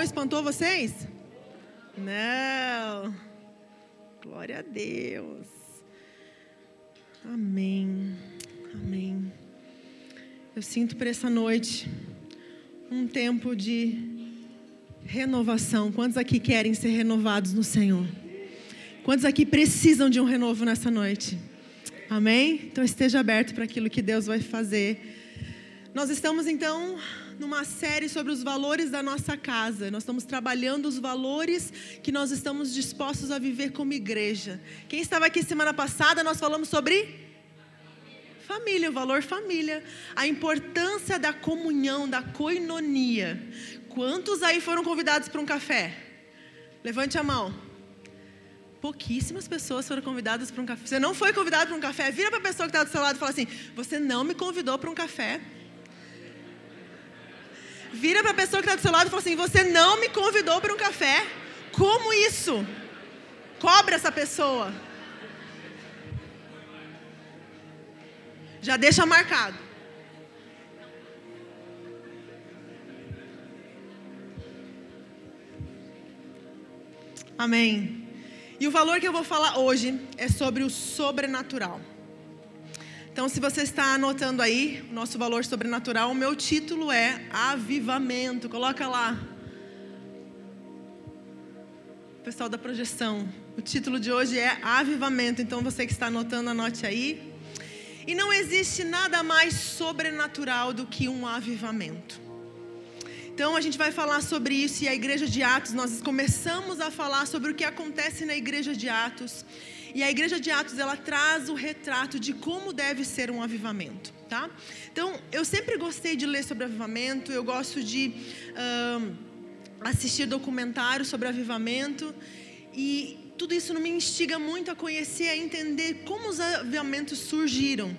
não espantou vocês? Não. Glória a Deus. Amém. Amém. Eu sinto por essa noite um tempo de renovação. Quantos aqui querem ser renovados no Senhor? Quantos aqui precisam de um renovo nessa noite? Amém? Então esteja aberto para aquilo que Deus vai fazer. Nós estamos então numa série sobre os valores da nossa casa. Nós estamos trabalhando os valores que nós estamos dispostos a viver como igreja. Quem estava aqui semana passada, nós falamos sobre família, o valor família, a importância da comunhão, da coinonia. Quantos aí foram convidados para um café? Levante a mão. Pouquíssimas pessoas foram convidadas para um café. Você não foi convidado para um café? Vira para a pessoa que está do seu lado e fala assim: Você não me convidou para um café. Vira para a pessoa que está do seu lado e fala assim: Você não me convidou para um café. Como isso? Cobra essa pessoa. Já deixa marcado. Amém. E o valor que eu vou falar hoje é sobre o sobrenatural. Então, se você está anotando aí o nosso valor sobrenatural, o meu título é Avivamento. Coloca lá. Pessoal da projeção. O título de hoje é Avivamento. Então, você que está anotando, anote aí. E não existe nada mais sobrenatural do que um avivamento. Então a gente vai falar sobre isso e a igreja de Atos, nós começamos a falar sobre o que acontece na igreja de Atos. E a igreja de Atos, ela traz o retrato de como deve ser um avivamento, tá? Então, eu sempre gostei de ler sobre avivamento, eu gosto de uh, assistir documentários sobre avivamento e tudo isso me instiga muito a conhecer, a entender como os avivamentos surgiram.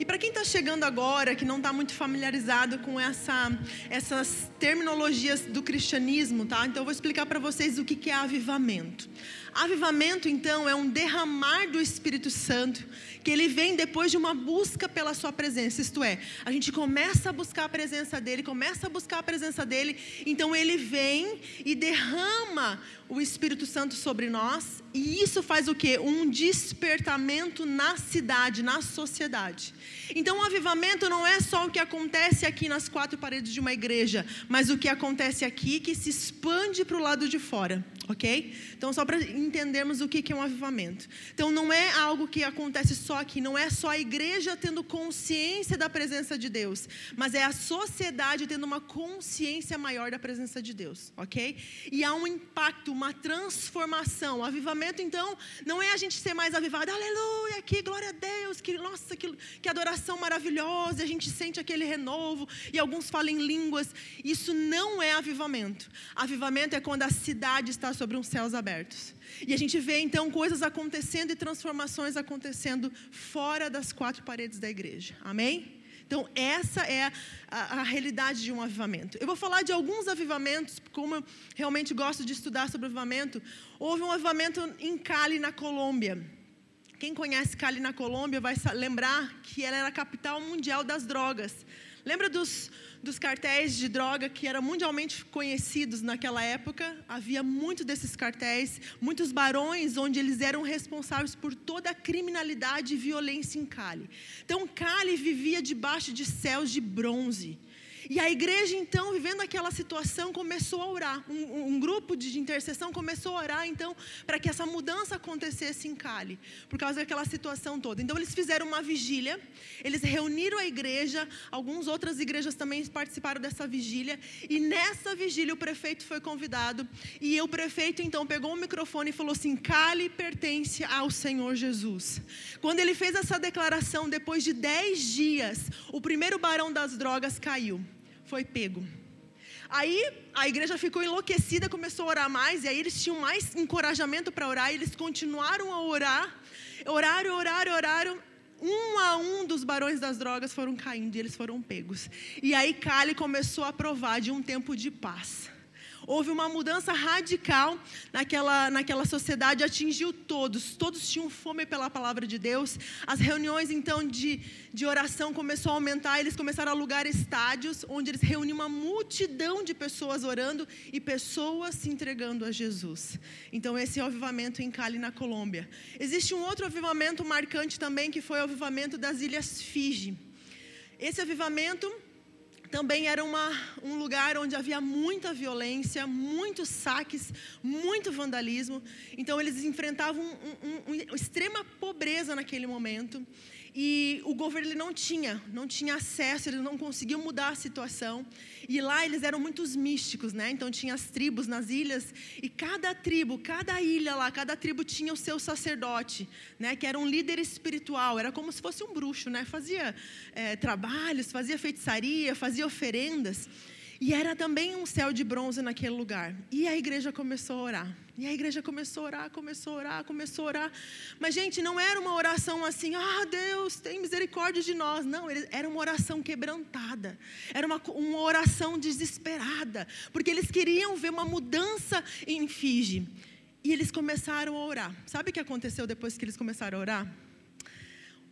E para quem está chegando agora, que não está muito familiarizado com essa, essas terminologias do cristianismo, tá? Então eu vou explicar para vocês o que, é avivamento. Avivamento, então, é um derramar do Espírito Santo, que ele vem depois de uma busca pela sua presença. Isto é, a gente começa a buscar a presença dele, começa a buscar a presença dele, então ele vem e derrama o Espírito Santo sobre nós, e isso faz o que? Um despertamento na cidade, na sociedade. Então, o avivamento não é só o que acontece aqui nas quatro paredes de uma igreja, mas o que acontece aqui que se expande para o lado de fora, ok? Então, só para entendermos o que é um avivamento. Então, não é algo que acontece só aqui, não é só a igreja tendo consciência da presença de Deus, mas é a sociedade tendo uma consciência maior da presença de Deus, ok? E há um impacto, uma transformação. O avivamento, então, não é a gente ser mais avivado, aleluia, que glória a Deus, que nossa, que, que adoração maravilhosa, a gente sente aquele renovo e alguns falam em línguas. Isso não é avivamento. Avivamento é quando a cidade está sobre uns céus abertos. E a gente vê então coisas acontecendo e transformações acontecendo fora das quatro paredes da igreja. Amém? Então, essa é a, a, realidade de um avivamento. Eu vou falar de alguns avivamentos, como eu realmente gosto de estudar sobre avivamento. Houve um avivamento em Cali, na Colômbia. Quem conhece Cali na Colômbia vai lembrar que ela era a capital mundial das drogas. Lembra dos, dos cartéis de droga que eram mundialmente conhecidos naquela época? Havia muito desses cartéis, muitos barões onde eles eram responsáveis por toda a criminalidade e violência em Cali. Então, Cali vivia debaixo de céus de bronze. E a igreja, então, vivendo aquela situação, começou a orar. Um, um grupo de intercessão começou a orar, então, para que essa mudança acontecesse em Cali, por causa daquela situação toda. Então, eles fizeram uma vigília, eles reuniram a igreja, algumas outras igrejas também participaram dessa vigília, e nessa vigília o prefeito foi convidado, e o prefeito, então, pegou o microfone e falou assim: Cali pertence ao Senhor Jesus. Quando ele fez essa declaração, depois de dez dias, o primeiro barão das drogas caiu foi pego. Aí a igreja ficou enlouquecida, começou a orar mais, e aí eles tinham mais encorajamento para orar, e eles continuaram a orar, oraram, oraram, oraram. Um a um dos barões das drogas foram caindo e eles foram pegos. E aí Cali começou a provar de um tempo de paz. Houve uma mudança radical naquela, naquela sociedade, atingiu todos, todos tinham fome pela palavra de Deus. As reuniões então de, de oração começou a aumentar, eles começaram a alugar estádios, onde eles reuniam uma multidão de pessoas orando e pessoas se entregando a Jesus. Então, esse é o avivamento em Cali, na Colômbia. Existe um outro avivamento marcante também, que foi o avivamento das Ilhas Fiji. Esse avivamento também era uma, um lugar onde havia muita violência, muitos saques, muito vandalismo. Então, eles enfrentavam um, um, uma extrema pobreza naquele momento. E o governo ele não tinha, não tinha acesso, eles não conseguiam mudar a situação. E lá eles eram muitos místicos, né? Então tinha as tribos nas ilhas e cada tribo, cada ilha lá, cada tribo tinha o seu sacerdote, né? Que era um líder espiritual, era como se fosse um bruxo, né? Fazia é, trabalhos, fazia feitiçaria, fazia oferendas. E era também um céu de bronze naquele lugar. E a igreja começou a orar. E a igreja começou a orar, começou a orar, começou a orar. Mas, gente, não era uma oração assim, ah, Deus, tem misericórdia de nós. Não, era uma oração quebrantada. Era uma, uma oração desesperada. Porque eles queriam ver uma mudança em Fiji. E eles começaram a orar. Sabe o que aconteceu depois que eles começaram a orar?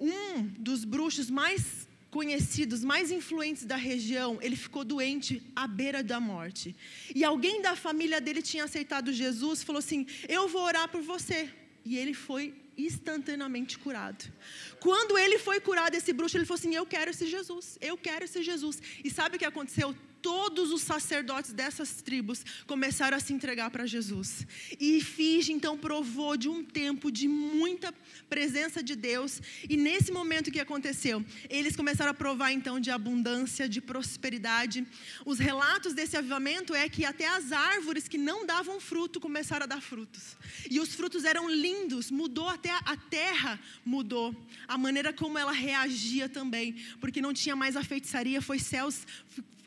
Um dos bruxos mais conhecidos, mais influentes da região, ele ficou doente à beira da morte. E alguém da família dele tinha aceitado Jesus, falou assim: "Eu vou orar por você". E ele foi instantaneamente curado. Quando ele foi curado, esse bruxo, ele falou assim: Eu quero esse Jesus, eu quero esse Jesus. E sabe o que aconteceu? Todos os sacerdotes dessas tribos começaram a se entregar para Jesus. E Fiji então provou de um tempo de muita presença de Deus. E nesse momento que aconteceu, eles começaram a provar então de abundância, de prosperidade. Os relatos desse avivamento é que até as árvores que não davam fruto começaram a dar frutos. E os frutos eram lindos, mudou até a terra mudou. A maneira como ela reagia também, porque não tinha mais a feitiçaria, foi céus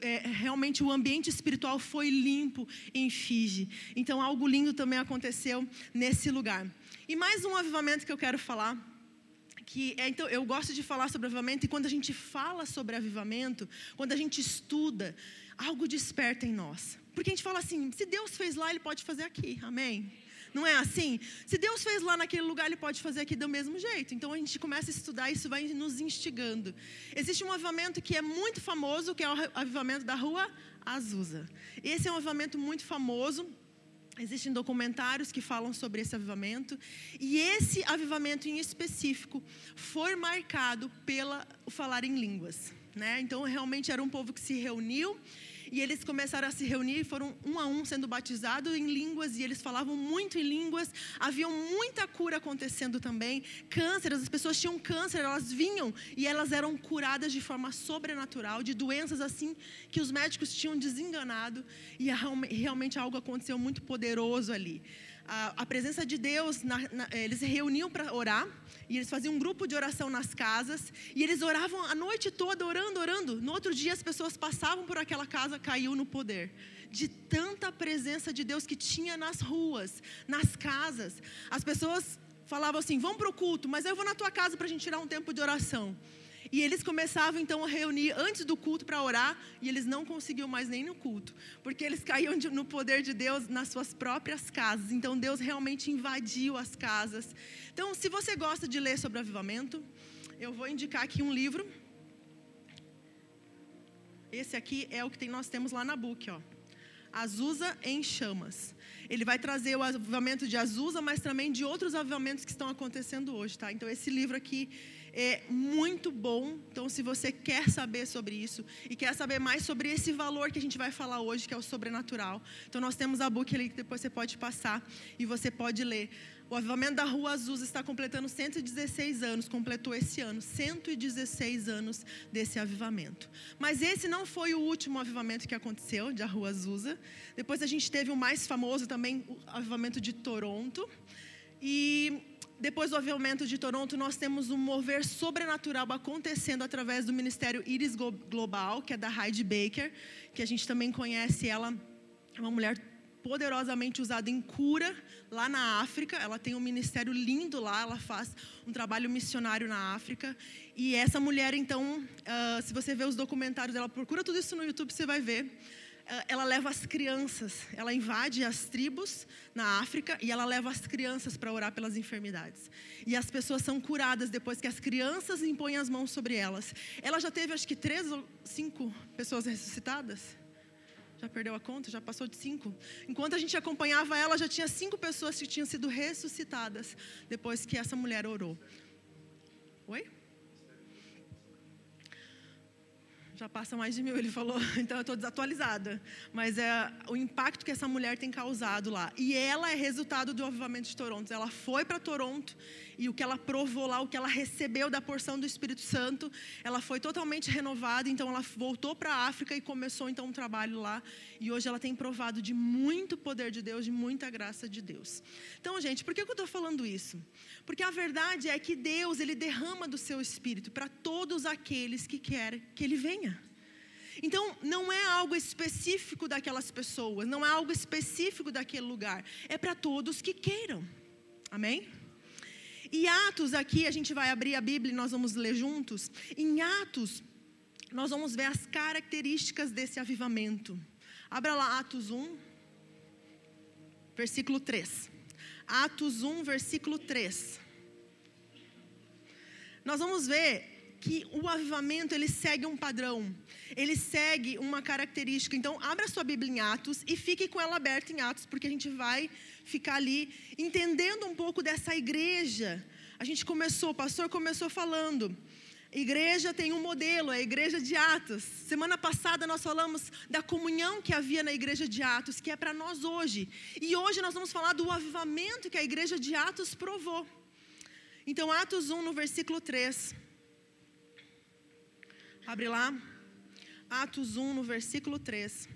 é, realmente o ambiente espiritual foi limpo em Fiji. Então, algo lindo também aconteceu nesse lugar. E mais um avivamento que eu quero falar. Que é, então, eu gosto de falar sobre avivamento, e quando a gente fala sobre avivamento, quando a gente estuda, algo desperta em nós. Porque a gente fala assim: se Deus fez lá, Ele pode fazer aqui. Amém? Não é assim? Se Deus fez lá naquele lugar, Ele pode fazer aqui do mesmo jeito. Então a gente começa a estudar isso vai nos instigando. Existe um avivamento que é muito famoso, que é o avivamento da rua Azusa. Esse é um avivamento muito famoso. Existem documentários que falam sobre esse avivamento. E esse avivamento em específico foi marcado pelo falar em línguas. Né? Então, realmente era um povo que se reuniu e eles começaram a se reunir, foram um a um sendo batizados em línguas, e eles falavam muito em línguas. Havia muita cura acontecendo também. Câncer, as pessoas tinham câncer, elas vinham e elas eram curadas de forma sobrenatural, de doenças assim que os médicos tinham desenganado. E realmente algo aconteceu muito poderoso ali a, a presença de Deus, na, na, eh, eles se reuniam para orar, e eles faziam um grupo de oração nas casas, e eles oravam a noite toda, orando, orando. No outro dia, as pessoas passavam por aquela casa, caiu no poder. De tanta presença de Deus que tinha nas ruas, nas casas. As pessoas falavam assim: vamos para o culto, mas eu vou na tua casa para a gente tirar um tempo de oração. E eles começavam então a reunir antes do culto para orar, e eles não conseguiam mais nem no culto, porque eles caíam de, no poder de Deus nas suas próprias casas. Então Deus realmente invadiu as casas. Então, se você gosta de ler sobre avivamento, eu vou indicar aqui um livro. Esse aqui é o que tem, nós temos lá na book, ó. Azusa em chamas. Ele vai trazer o avivamento de Azusa, mas também de outros avivamentos que estão acontecendo hoje, tá? Então esse livro aqui é muito bom. Então, se você quer saber sobre isso e quer saber mais sobre esse valor que a gente vai falar hoje, que é o sobrenatural, então nós temos a book ali que depois você pode passar e você pode ler. O avivamento da Rua Azul está completando 116 anos, completou esse ano, 116 anos desse avivamento. Mas esse não foi o último avivamento que aconteceu de Rua Azusa. Depois a gente teve o mais famoso também, o avivamento de Toronto. E depois do avivamento de Toronto, nós temos um mover sobrenatural acontecendo através do ministério Iris Global, que é da Heidi Baker, que a gente também conhece ela, é uma mulher poderosamente usada em cura lá na África. Ela tem um ministério lindo lá, ela faz um trabalho missionário na África. E essa mulher, então, uh, se você ver os documentários dela, procura tudo isso no YouTube, você vai ver. Ela leva as crianças, ela invade as tribos na África e ela leva as crianças para orar pelas enfermidades. E as pessoas são curadas depois que as crianças impõem as mãos sobre elas. Ela já teve acho que três ou cinco pessoas ressuscitadas. Já perdeu a conta? Já passou de cinco. Enquanto a gente acompanhava ela, já tinha cinco pessoas que tinham sido ressuscitadas depois que essa mulher orou. Oi? Já passa mais de mil, ele falou, então eu estou desatualizada. Mas é o impacto que essa mulher tem causado lá. E ela é resultado do avivamento de Toronto. Ela foi para Toronto e o que ela provou lá, o que ela recebeu da porção do Espírito Santo, ela foi totalmente renovada. Então ela voltou para a África e começou então um trabalho lá. E hoje ela tem provado de muito poder de Deus, de muita graça de Deus. Então, gente, por que eu estou falando isso? Porque a verdade é que Deus, Ele derrama do seu Espírito para todos aqueles que querem que Ele venha. Então, não é algo específico daquelas pessoas, não é algo específico daquele lugar, é para todos que queiram. Amém? E Atos, aqui a gente vai abrir a Bíblia e nós vamos ler juntos. Em Atos, nós vamos ver as características desse avivamento. Abra lá Atos 1, versículo 3. Atos 1, versículo 3. Nós vamos ver que o avivamento ele segue um padrão, ele segue uma característica. Então, abra sua Bíblia em Atos e fique com ela aberta em Atos, porque a gente vai ficar ali entendendo um pouco dessa igreja. A gente começou, o pastor começou falando Igreja tem um modelo, é a igreja de Atos. Semana passada nós falamos da comunhão que havia na igreja de Atos, que é para nós hoje. E hoje nós vamos falar do avivamento que a igreja de Atos provou. Então, Atos 1, no versículo 3. Abre lá. Atos 1, no versículo 3.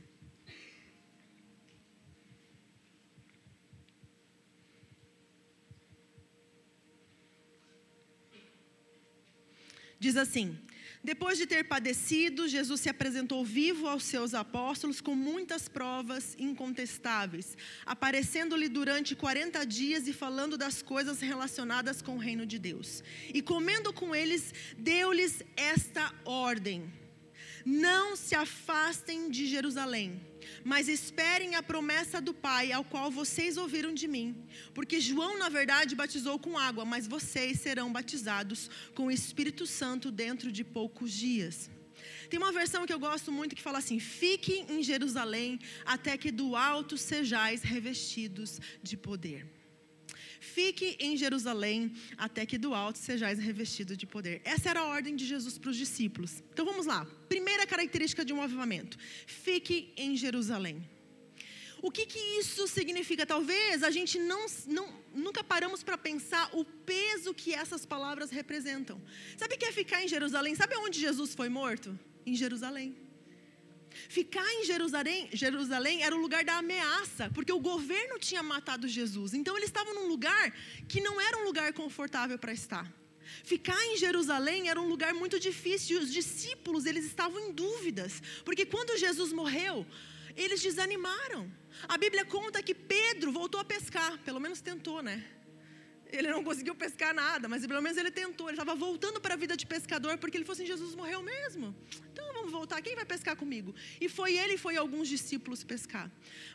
Diz assim: Depois de ter padecido, Jesus se apresentou vivo aos seus apóstolos com muitas provas incontestáveis, aparecendo-lhe durante 40 dias e falando das coisas relacionadas com o reino de Deus. E comendo com eles, deu-lhes esta ordem: Não se afastem de Jerusalém mas esperem a promessa do Pai, ao qual vocês ouviram de mim. Porque João, na verdade, batizou com água, mas vocês serão batizados com o Espírito Santo dentro de poucos dias. Tem uma versão que eu gosto muito que fala assim: Fiquem em Jerusalém até que do alto sejais revestidos de poder. Fique em Jerusalém até que do alto sejais revestido de poder. Essa era a ordem de Jesus para os discípulos. Então vamos lá. Primeira característica de um avivamento: fique em Jerusalém. O que, que isso significa? Talvez a gente não, não nunca paramos para pensar o peso que essas palavras representam. Sabe o que é ficar em Jerusalém? Sabe onde Jesus foi morto? Em Jerusalém. Ficar em Jerusalém, Jerusalém era o lugar da ameaça, porque o governo tinha matado Jesus. Então eles estavam num lugar que não era um lugar confortável para estar. Ficar em Jerusalém era um lugar muito difícil. Os discípulos, eles estavam em dúvidas, porque quando Jesus morreu, eles desanimaram. A Bíblia conta que Pedro voltou a pescar, pelo menos tentou, né? Ele não conseguiu pescar nada, mas pelo menos ele tentou. Ele estava voltando para a vida de pescador porque ele fosse assim: Jesus morreu mesmo. Então vamos voltar. Quem vai pescar comigo? E foi ele e foi alguns discípulos pescar.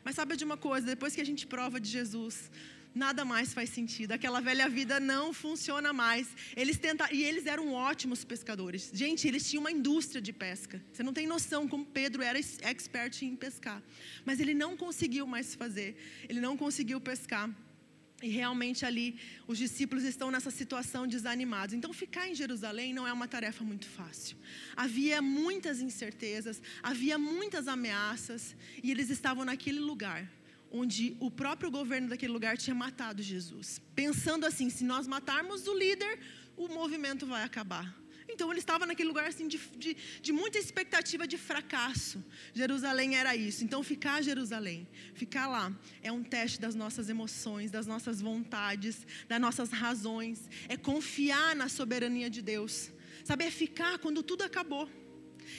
Mas sabe de uma coisa? Depois que a gente prova de Jesus, nada mais faz sentido. Aquela velha vida não funciona mais. Eles tentaram, e eles eram ótimos pescadores. Gente, eles tinham uma indústria de pesca. Você não tem noção como Pedro era expert em pescar. Mas ele não conseguiu mais fazer. Ele não conseguiu pescar. E realmente ali os discípulos estão nessa situação desanimados. Então, ficar em Jerusalém não é uma tarefa muito fácil. Havia muitas incertezas, havia muitas ameaças, e eles estavam naquele lugar onde o próprio governo daquele lugar tinha matado Jesus. Pensando assim: se nós matarmos o líder, o movimento vai acabar. Então ele estava naquele lugar assim de, de, de, muita expectativa de fracasso. Jerusalém era isso. Então ficar Jerusalém, ficar lá, é um teste das nossas emoções, das nossas vontades, das nossas razões. É confiar na soberania de Deus. Sabe, é ficar quando tudo acabou.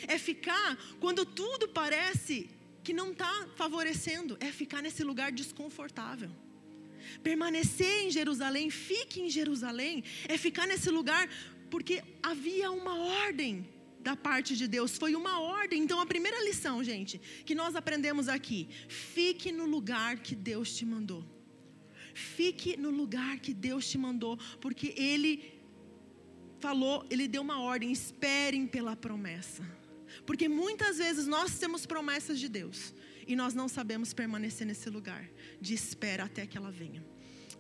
É ficar quando tudo parece que não está favorecendo. É ficar nesse lugar desconfortável. Permanecer em Jerusalém, fique em Jerusalém, é ficar nesse lugar porque havia uma ordem da parte de Deus, foi uma ordem. Então, a primeira lição, gente, que nós aprendemos aqui: fique no lugar que Deus te mandou. Fique no lugar que Deus te mandou, porque Ele falou, Ele deu uma ordem: esperem pela promessa. Porque muitas vezes nós temos promessas de Deus e nós não sabemos permanecer nesse lugar de espera até que ela venha.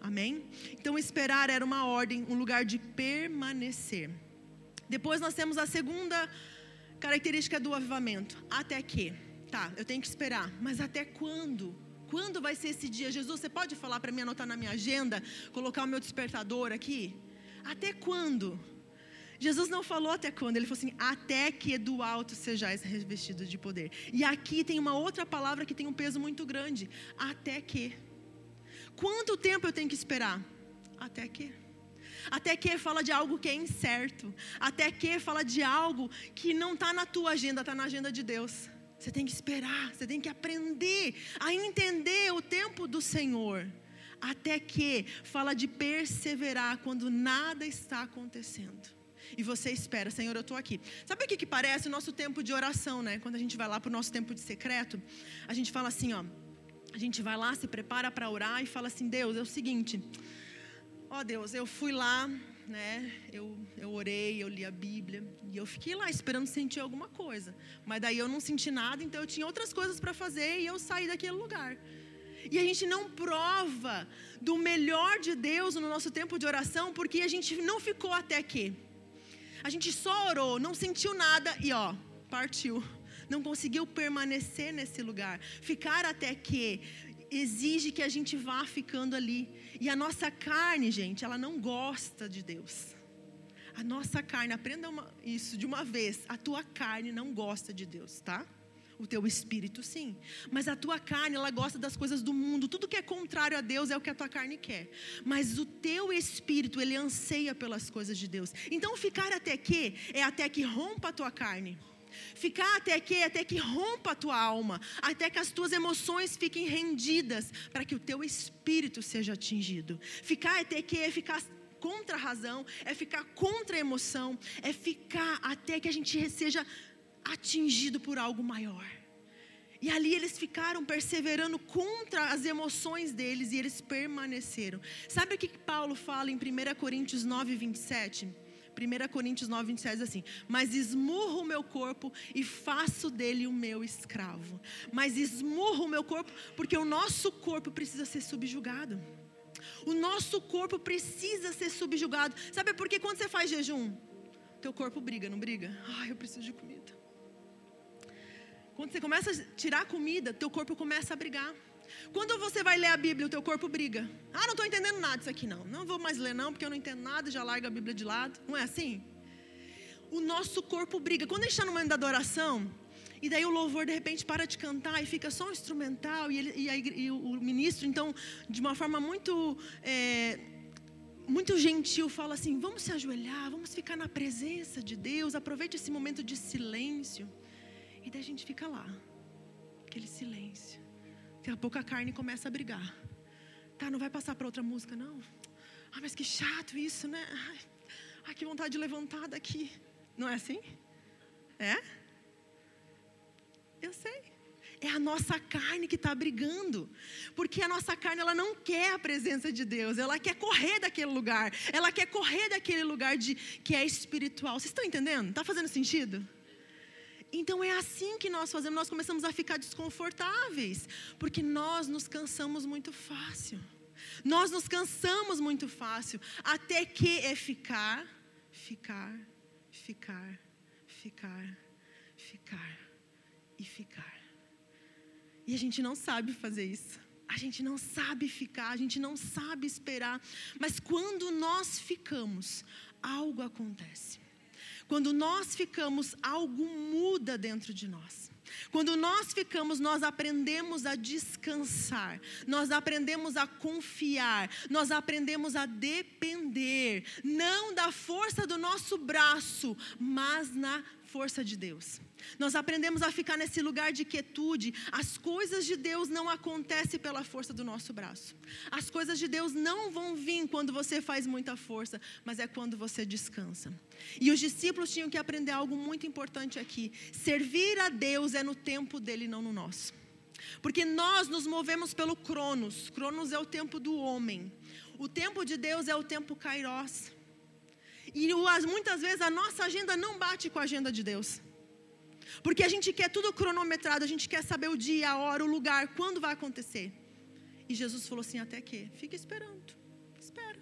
Amém? Então, esperar era uma ordem, um lugar de permanecer. Depois nós temos a segunda característica do avivamento: até que. Tá, eu tenho que esperar, mas até quando? Quando vai ser esse dia? Jesus, você pode falar para mim, anotar na minha agenda, colocar o meu despertador aqui? Até quando? Jesus não falou até quando, ele falou assim: até que do alto sejais revestidos de poder. E aqui tem uma outra palavra que tem um peso muito grande: até que. Quanto tempo eu tenho que esperar? Até que. Até que fala de algo que é incerto. Até que fala de algo que não está na tua agenda, está na agenda de Deus. Você tem que esperar, você tem que aprender a entender o tempo do Senhor. Até que fala de perseverar quando nada está acontecendo. E você espera, Senhor, eu estou aqui. Sabe o que, que parece o nosso tempo de oração, né? Quando a gente vai lá para o nosso tempo de secreto, a gente fala assim, ó. A gente vai lá, se prepara para orar e fala assim: Deus, é o seguinte. Ó Deus, eu fui lá, né? Eu, eu orei, eu li a Bíblia e eu fiquei lá esperando sentir alguma coisa. Mas daí eu não senti nada, então eu tinha outras coisas para fazer e eu saí daquele lugar. E a gente não prova do melhor de Deus no nosso tempo de oração porque a gente não ficou até aqui. A gente só orou, não sentiu nada e ó, partiu não conseguiu permanecer nesse lugar. Ficar até que exige que a gente vá ficando ali. E a nossa carne, gente, ela não gosta de Deus. A nossa carne, aprenda uma, isso de uma vez. A tua carne não gosta de Deus, tá? O teu espírito, sim. Mas a tua carne, ela gosta das coisas do mundo. Tudo que é contrário a Deus é o que a tua carne quer. Mas o teu espírito, ele anseia pelas coisas de Deus. Então, ficar até que é até que rompa a tua carne. Ficar até que até que rompa a tua alma, até que as tuas emoções fiquem rendidas, para que o teu espírito seja atingido. Ficar até que é ficar contra a razão, é ficar contra a emoção, é ficar até que a gente seja atingido por algo maior. E ali eles ficaram perseverando contra as emoções deles e eles permaneceram. Sabe o que Paulo fala em 1 Coríntios 9, 27? 1 Coríntios 9, 27 diz assim: Mas esmurro o meu corpo e faço dele o meu escravo. Mas esmurro o meu corpo porque o nosso corpo precisa ser subjugado. O nosso corpo precisa ser subjugado. Sabe por que quando você faz jejum, teu corpo briga, não briga? Ai, eu preciso de comida. Quando você começa a tirar comida, teu corpo começa a brigar. Quando você vai ler a Bíblia, o teu corpo briga. Ah, não estou entendendo nada disso aqui não. Não vou mais ler não, porque eu não entendo nada, já larga a Bíblia de lado. Não é assim? O nosso corpo briga. Quando a gente está no momento da adoração, e daí o louvor de repente para de cantar e fica só um instrumental, e, ele, e, a, e o ministro, então, de uma forma muito, é, muito gentil, fala assim: vamos se ajoelhar, vamos ficar na presença de Deus, aproveite esse momento de silêncio. E daí a gente fica lá, aquele silêncio. Daqui a pouco a carne começa a brigar. Tá, não vai passar para outra música, não? Ah, mas que chato isso, né? Ai, que vontade de levantar daqui. Não é assim? É? Eu sei. É a nossa carne que está brigando. Porque a nossa carne, ela não quer a presença de Deus. Ela quer correr daquele lugar. Ela quer correr daquele lugar de, que é espiritual. Vocês estão entendendo? Está fazendo sentido? Então é assim que nós fazemos, nós começamos a ficar desconfortáveis, porque nós nos cansamos muito fácil. Nós nos cansamos muito fácil, até que é ficar, ficar, ficar, ficar, ficar e ficar. E a gente não sabe fazer isso. A gente não sabe ficar, a gente não sabe esperar. Mas quando nós ficamos, algo acontece. Quando nós ficamos, algo muda dentro de nós. Quando nós ficamos, nós aprendemos a descansar, nós aprendemos a confiar, nós aprendemos a depender, não da força do nosso braço, mas na força de Deus. Nós aprendemos a ficar nesse lugar de quietude. As coisas de Deus não acontecem pela força do nosso braço. As coisas de Deus não vão vir quando você faz muita força, mas é quando você descansa. E os discípulos tinham que aprender algo muito importante aqui: servir a Deus é no tempo dele, não no nosso. Porque nós nos movemos pelo Cronos. Cronos é o tempo do homem. O tempo de Deus é o tempo Kairos. E muitas vezes a nossa agenda não bate com a agenda de Deus. Porque a gente quer tudo cronometrado, a gente quer saber o dia, a hora, o lugar, quando vai acontecer. E Jesus falou assim: até que? Fica esperando. Espera.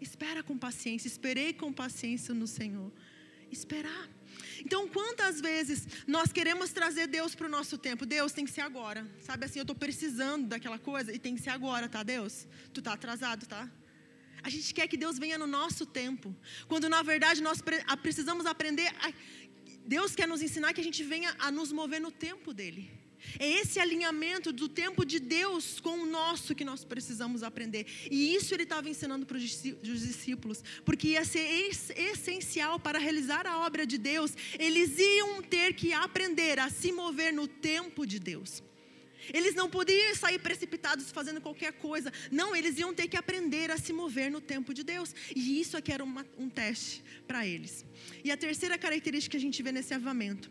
Espera com paciência. Esperei com paciência no Senhor. Esperar. Então, quantas vezes nós queremos trazer Deus para o nosso tempo? Deus tem que ser agora. Sabe assim, eu estou precisando daquela coisa e tem que ser agora, tá, Deus? Tu tá atrasado, tá? A gente quer que Deus venha no nosso tempo. Quando na verdade nós precisamos aprender. A... Deus quer nos ensinar que a gente venha a nos mover no tempo dele. É esse alinhamento do tempo de Deus com o nosso que nós precisamos aprender. E isso ele estava ensinando para os discípulos, porque ia ser essencial para realizar a obra de Deus. Eles iam ter que aprender a se mover no tempo de Deus. Eles não podiam sair precipitados fazendo qualquer coisa. Não, eles iam ter que aprender a se mover no tempo de Deus. E isso aqui era uma, um teste para eles. E a terceira característica que a gente vê nesse avamento: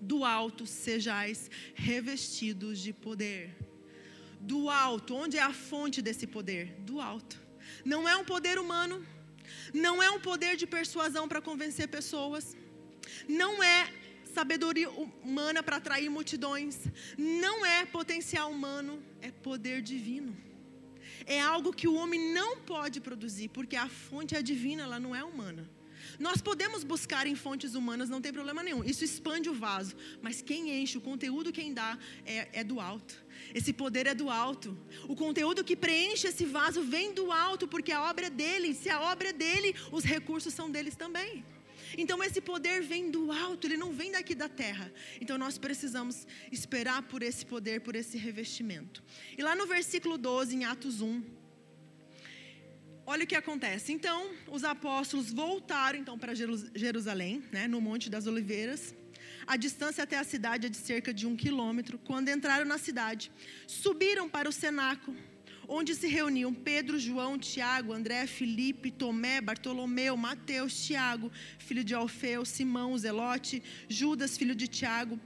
do alto sejais revestidos de poder. Do alto, onde é a fonte desse poder? Do alto. Não é um poder humano, não é um poder de persuasão para convencer pessoas, não é sabedoria humana para atrair multidões. Não é potencial humano, é poder divino. É algo que o homem não pode produzir, porque a fonte é divina, ela não é humana. Nós podemos buscar em fontes humanas, não tem problema nenhum. Isso expande o vaso. Mas quem enche, o conteúdo quem dá é, é do alto. Esse poder é do alto. O conteúdo que preenche esse vaso vem do alto, porque a obra é dele. Se a obra é dele, os recursos são deles também. Então esse poder vem do alto, ele não vem daqui da terra. Então nós precisamos esperar por esse poder, por esse revestimento. E lá no versículo 12, em Atos 1, olha o que acontece. Então os apóstolos voltaram então para Jerusalém, né, no Monte das Oliveiras. A distância até a cidade é de cerca de um quilômetro. Quando entraram na cidade, subiram para o cenáculo onde se reuniam Pedro, João, Tiago, André, Felipe, Tomé, Bartolomeu, Mateus, Tiago, filho de Alfeu, Simão, Zelote, Judas, filho de Tiago.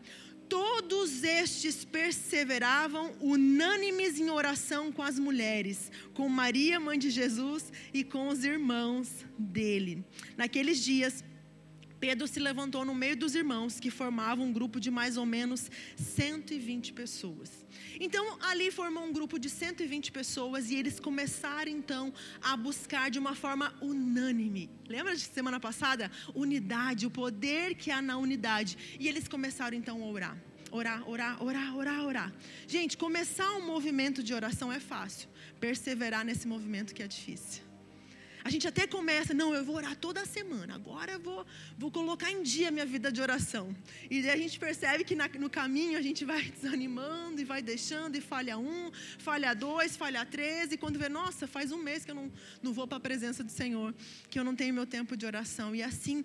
Todos estes perseveravam unânimes em oração com as mulheres, com Maria, mãe de Jesus, e com os irmãos dele. Naqueles dias, Pedro se levantou no meio dos irmãos, que formavam um grupo de mais ou menos 120 pessoas. Então, ali formou um grupo de 120 pessoas e eles começaram então a buscar de uma forma unânime. Lembra de semana passada? Unidade, o poder que há na unidade. E eles começaram então a orar. Orar, orar, orar, orar, orar. Gente, começar um movimento de oração é fácil. Perseverar nesse movimento que é difícil. A gente até começa, não, eu vou orar toda semana, agora eu vou, vou colocar em dia a minha vida de oração. E a gente percebe que na, no caminho a gente vai desanimando e vai deixando, e falha um, falha dois, falha três, e quando vê, nossa, faz um mês que eu não, não vou para a presença do Senhor, que eu não tenho meu tempo de oração. E assim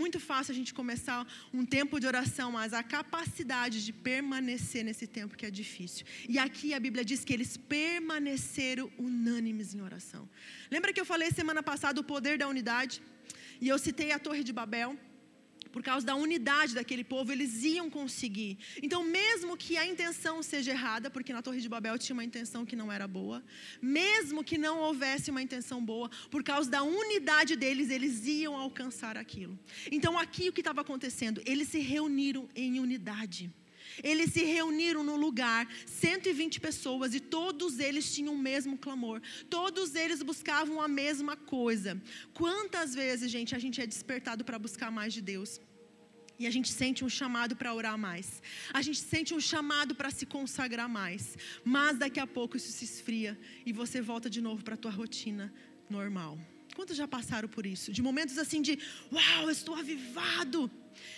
muito fácil a gente começar um tempo de oração, mas a capacidade de permanecer nesse tempo que é difícil. E aqui a Bíblia diz que eles permaneceram unânimes em oração. Lembra que eu falei semana passada o poder da unidade? E eu citei a Torre de Babel por causa da unidade daquele povo, eles iam conseguir. Então, mesmo que a intenção seja errada, porque na Torre de Babel tinha uma intenção que não era boa, mesmo que não houvesse uma intenção boa, por causa da unidade deles, eles iam alcançar aquilo. Então, aqui o que estava acontecendo? Eles se reuniram em unidade. Eles se reuniram no lugar, 120 pessoas, e todos eles tinham o mesmo clamor. Todos eles buscavam a mesma coisa. Quantas vezes, gente, a gente é despertado para buscar mais de Deus? E a gente sente um chamado para orar mais. A gente sente um chamado para se consagrar mais. Mas daqui a pouco isso se esfria e você volta de novo para a tua rotina normal. Quantos já passaram por isso? De momentos assim de, uau, eu estou avivado.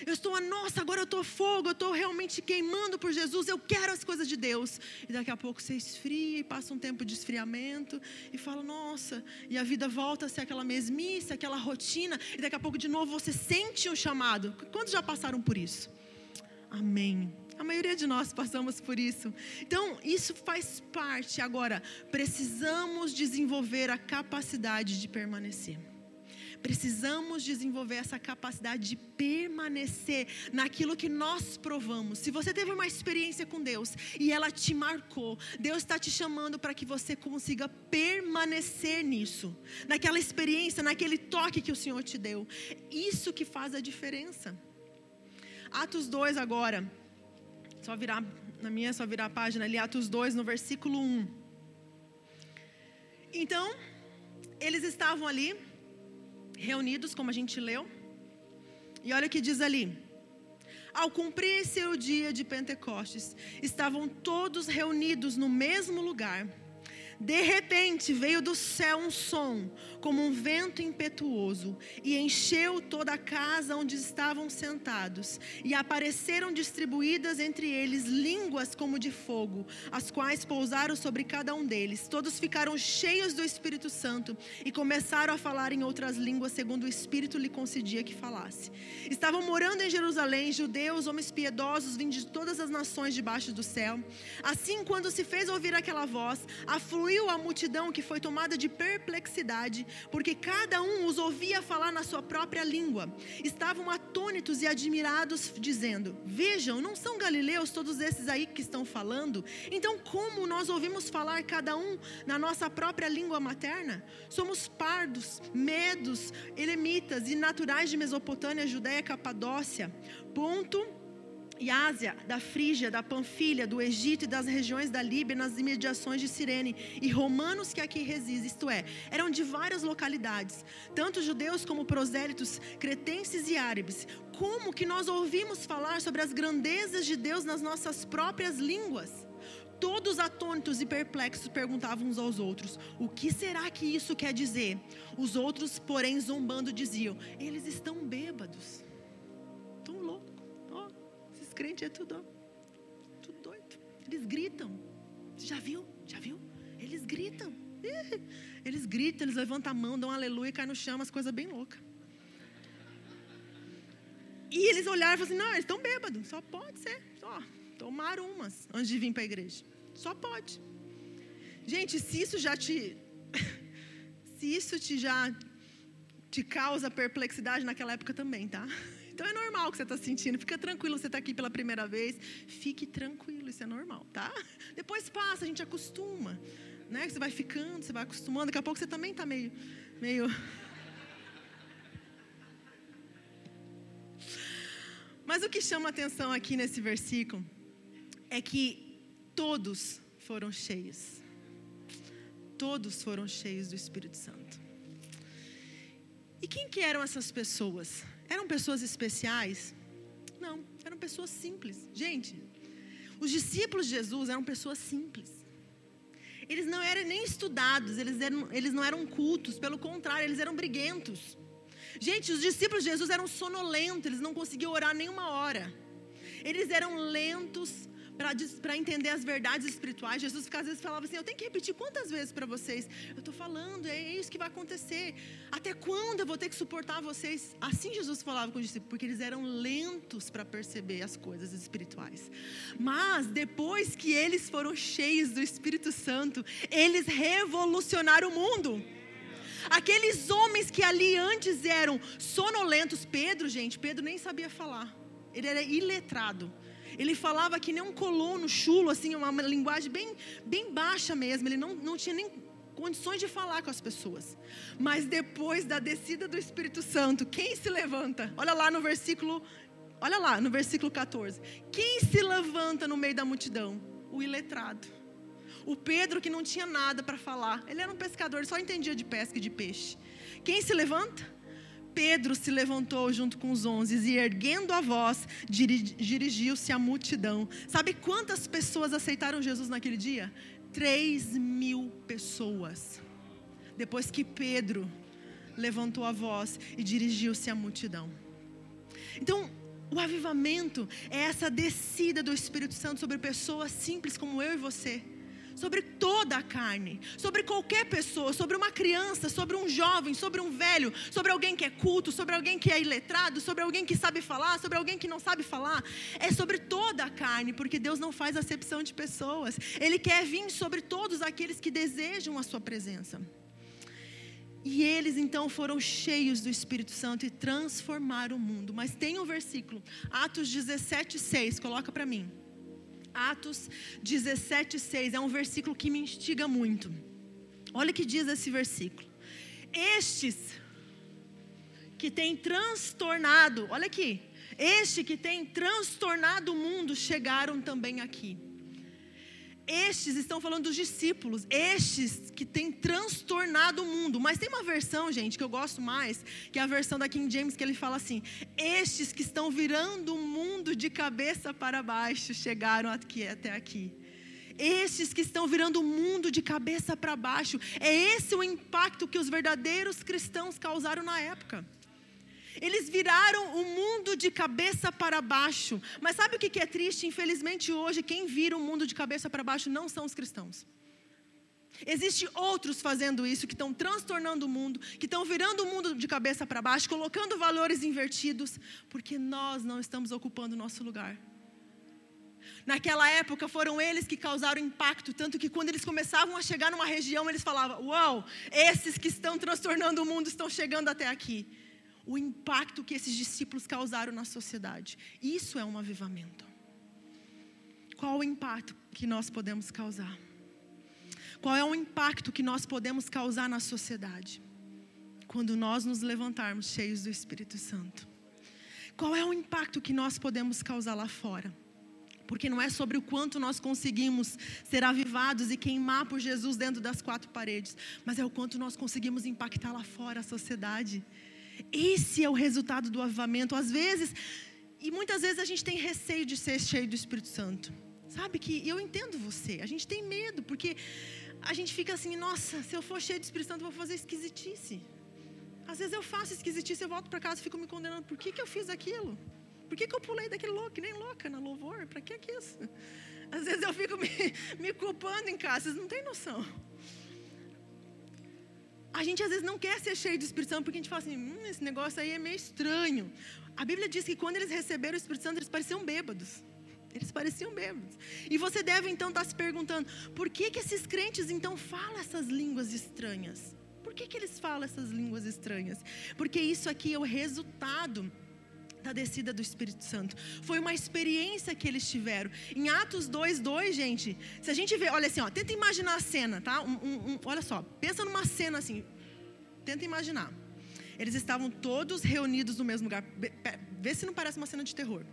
Eu estou, nossa, agora eu estou fogo, eu estou realmente queimando por Jesus, eu quero as coisas de Deus. E daqui a pouco você esfria e passa um tempo de esfriamento e fala, nossa, e a vida volta a ser aquela mesmice, aquela rotina, e daqui a pouco de novo você sente um chamado. Quantos já passaram por isso? Amém. A maioria de nós passamos por isso. Então, isso faz parte. Agora, precisamos desenvolver a capacidade de permanecer. Precisamos desenvolver essa capacidade de permanecer naquilo que nós provamos. Se você teve uma experiência com Deus e ela te marcou, Deus está te chamando para que você consiga permanecer nisso, naquela experiência, naquele toque que o Senhor te deu. Isso que faz a diferença. Atos 2 agora. Só virar, na minha, só virar a página ali, Atos 2, no versículo 1. Então, eles estavam ali, reunidos, como a gente leu. E olha o que diz ali. Ao cumprir-se o dia de Pentecostes, estavam todos reunidos no mesmo lugar. De repente veio do céu um som, como um vento impetuoso, e encheu toda a casa onde estavam sentados. E apareceram distribuídas entre eles línguas como de fogo, as quais pousaram sobre cada um deles. Todos ficaram cheios do Espírito Santo e começaram a falar em outras línguas, segundo o Espírito lhe concedia que falasse. Estavam morando em Jerusalém judeus, homens piedosos, vindos de todas as nações debaixo do céu. Assim, quando se fez ouvir aquela voz, afluiu concluiu a multidão que foi tomada de perplexidade, porque cada um os ouvia falar na sua própria língua. Estavam atônitos e admirados, dizendo: Vejam, não são galileus todos esses aí que estão falando? Então, como nós ouvimos falar cada um na nossa própria língua materna? Somos pardos, medos, elemitas e naturais de Mesopotâmia, Judéia, Capadócia. Ponto e Ásia, da Frígia, da Panfilha, do Egito e das regiões da Líbia, nas imediações de Cirene, e romanos que aqui residem, isto é, eram de várias localidades, tanto judeus como prosélitos, cretenses e árabes. Como que nós ouvimos falar sobre as grandezas de Deus nas nossas próprias línguas? Todos atônitos e perplexos perguntavam uns aos outros: O que será que isso quer dizer? Os outros, porém, zombando, diziam: Eles estão bêbados crente é tudo, tudo doido. Eles gritam. Já viu? Já viu? Eles gritam. Eles gritam, eles levantam a mão, dão um aleluia e caem no chão, umas coisas bem loucas. E eles olharam e falaram assim: não, eles estão bêbados, só pode ser. Só tomaram umas antes de vir para a igreja. Só pode. Gente, se isso já te. se isso te já te causa perplexidade naquela época também, tá? Então é normal o que você está sentindo. Fica tranquilo, você está aqui pela primeira vez. Fique tranquilo, isso é normal, tá? Depois passa, a gente acostuma. Né? Você vai ficando, você vai acostumando. Daqui a pouco você também está meio, meio. Mas o que chama atenção aqui nesse versículo é que todos foram cheios. Todos foram cheios do Espírito Santo. E quem que eram essas pessoas? Eram pessoas especiais? Não, eram pessoas simples. Gente, os discípulos de Jesus eram pessoas simples. Eles não eram nem estudados, eles, eram, eles não eram cultos, pelo contrário, eles eram briguentos. Gente, os discípulos de Jesus eram sonolentos, eles não conseguiam orar nenhuma hora. Eles eram lentos, para entender as verdades espirituais. Jesus às vezes falava assim: Eu tenho que repetir quantas vezes para vocês? Eu estou falando, é isso que vai acontecer. Até quando eu vou ter que suportar vocês? Assim Jesus falava com os discípulos, porque eles eram lentos para perceber as coisas espirituais. Mas depois que eles foram cheios do Espírito Santo, eles revolucionaram o mundo. Aqueles homens que ali antes eram sonolentos, Pedro, gente, Pedro nem sabia falar. Ele era iletrado. Ele falava que nem um colono chulo, assim, uma, linguagem bem, bem baixa mesmo. Ele não, não tinha nem condições de falar com as pessoas. Mas depois da descida do Espírito Santo, quem se levanta? Olha lá no versículo, olha lá no versículo 14. Quem se levanta no meio da multidão? O iletrado. O Pedro que não tinha nada para falar. Ele era um pescador, ele só entendia de pesca e de peixe. Quem se levanta? Pedro se levantou junto com os onze e, erguendo a voz, dirigiu-se à multidão. Sabe quantas pessoas aceitaram Jesus naquele dia? Três mil pessoas. Depois que Pedro levantou a voz e dirigiu-se à multidão. Então, o avivamento é essa descida do Espírito Santo sobre pessoas simples como eu e você sobre toda a carne, sobre qualquer pessoa, sobre uma criança, sobre um jovem, sobre um velho, sobre alguém que é culto, sobre alguém que é iletrado, sobre alguém que sabe falar, sobre alguém que não sabe falar. É sobre toda a carne, porque Deus não faz acepção de pessoas. Ele quer vir sobre todos aqueles que desejam a sua presença. E eles então foram cheios do Espírito Santo e transformaram o mundo. Mas tem um versículo, Atos 17, 6, coloca para mim. Atos 17, 6. É um versículo que me instiga muito. Olha o que diz esse versículo. Estes que têm transtornado, olha aqui, este que tem transtornado o mundo chegaram também aqui. Estes estão falando dos discípulos, estes que têm transtornado o mundo. Mas tem uma versão, gente, que eu gosto mais, que é a versão da King James, que ele fala assim: Estes que estão virando o mundo de cabeça para baixo chegaram aqui, até aqui. Estes que estão virando o mundo de cabeça para baixo. É esse o impacto que os verdadeiros cristãos causaram na época. Eles viraram o mundo de cabeça para baixo. Mas sabe o que é triste? Infelizmente, hoje, quem vira o mundo de cabeça para baixo não são os cristãos. Existem outros fazendo isso, que estão transtornando o mundo, que estão virando o mundo de cabeça para baixo, colocando valores invertidos, porque nós não estamos ocupando o nosso lugar. Naquela época foram eles que causaram impacto, tanto que quando eles começavam a chegar numa região, eles falavam: Uau, esses que estão transtornando o mundo estão chegando até aqui o impacto que esses discípulos causaram na sociedade. Isso é um avivamento. Qual o impacto que nós podemos causar? Qual é o impacto que nós podemos causar na sociedade? Quando nós nos levantarmos cheios do Espírito Santo. Qual é o impacto que nós podemos causar lá fora? Porque não é sobre o quanto nós conseguimos ser avivados e queimar por Jesus dentro das quatro paredes, mas é o quanto nós conseguimos impactar lá fora a sociedade. Esse é o resultado do avivamento. Às vezes, e muitas vezes a gente tem receio de ser cheio do Espírito Santo. Sabe que eu entendo você. A gente tem medo, porque a gente fica assim, nossa, se eu for cheio do Espírito Santo, eu vou fazer esquisitice. Às vezes eu faço esquisitice, eu volto para casa e fico me condenando. Por que, que eu fiz aquilo? Por que, que eu pulei daquele louco, que nem louca na louvor? Para que, que isso? Às vezes eu fico me, me culpando em casa, vocês não têm noção a gente às vezes não quer ser cheio do Espírito Santo porque a gente fala assim: hum, esse negócio aí é meio estranho. A Bíblia diz que quando eles receberam o Espírito Santo, eles pareciam bêbados. Eles pareciam bêbados. E você deve então estar se perguntando: por que, que esses crentes então falam essas línguas estranhas? Por que, que eles falam essas línguas estranhas? Porque isso aqui é o resultado da descida do Espírito Santo. Foi uma experiência que eles tiveram. Em Atos 2, 2, gente, se a gente vê, olha assim, ó, tenta imaginar a cena, tá? Um, um, um, olha só, pensa numa cena assim, tenta imaginar. Eles estavam todos reunidos no mesmo lugar. Vê se não parece uma cena de terror.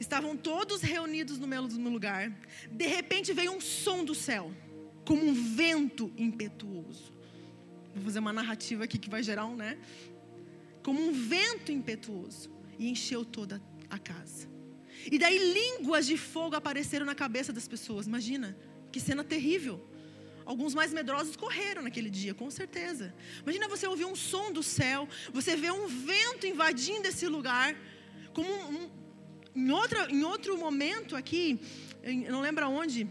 Estavam todos reunidos no mesmo lugar. De repente veio um som do céu, como um vento impetuoso. Vou fazer uma narrativa aqui que vai gerar um, né? Como um vento impetuoso e encheu toda a casa. E daí línguas de fogo apareceram na cabeça das pessoas. Imagina, que cena terrível. Alguns mais medrosos correram naquele dia, com certeza. Imagina você ouvir um som do céu, você vê um vento invadindo esse lugar, como um, um, em, outra, em outro momento aqui, eu não lembro aonde,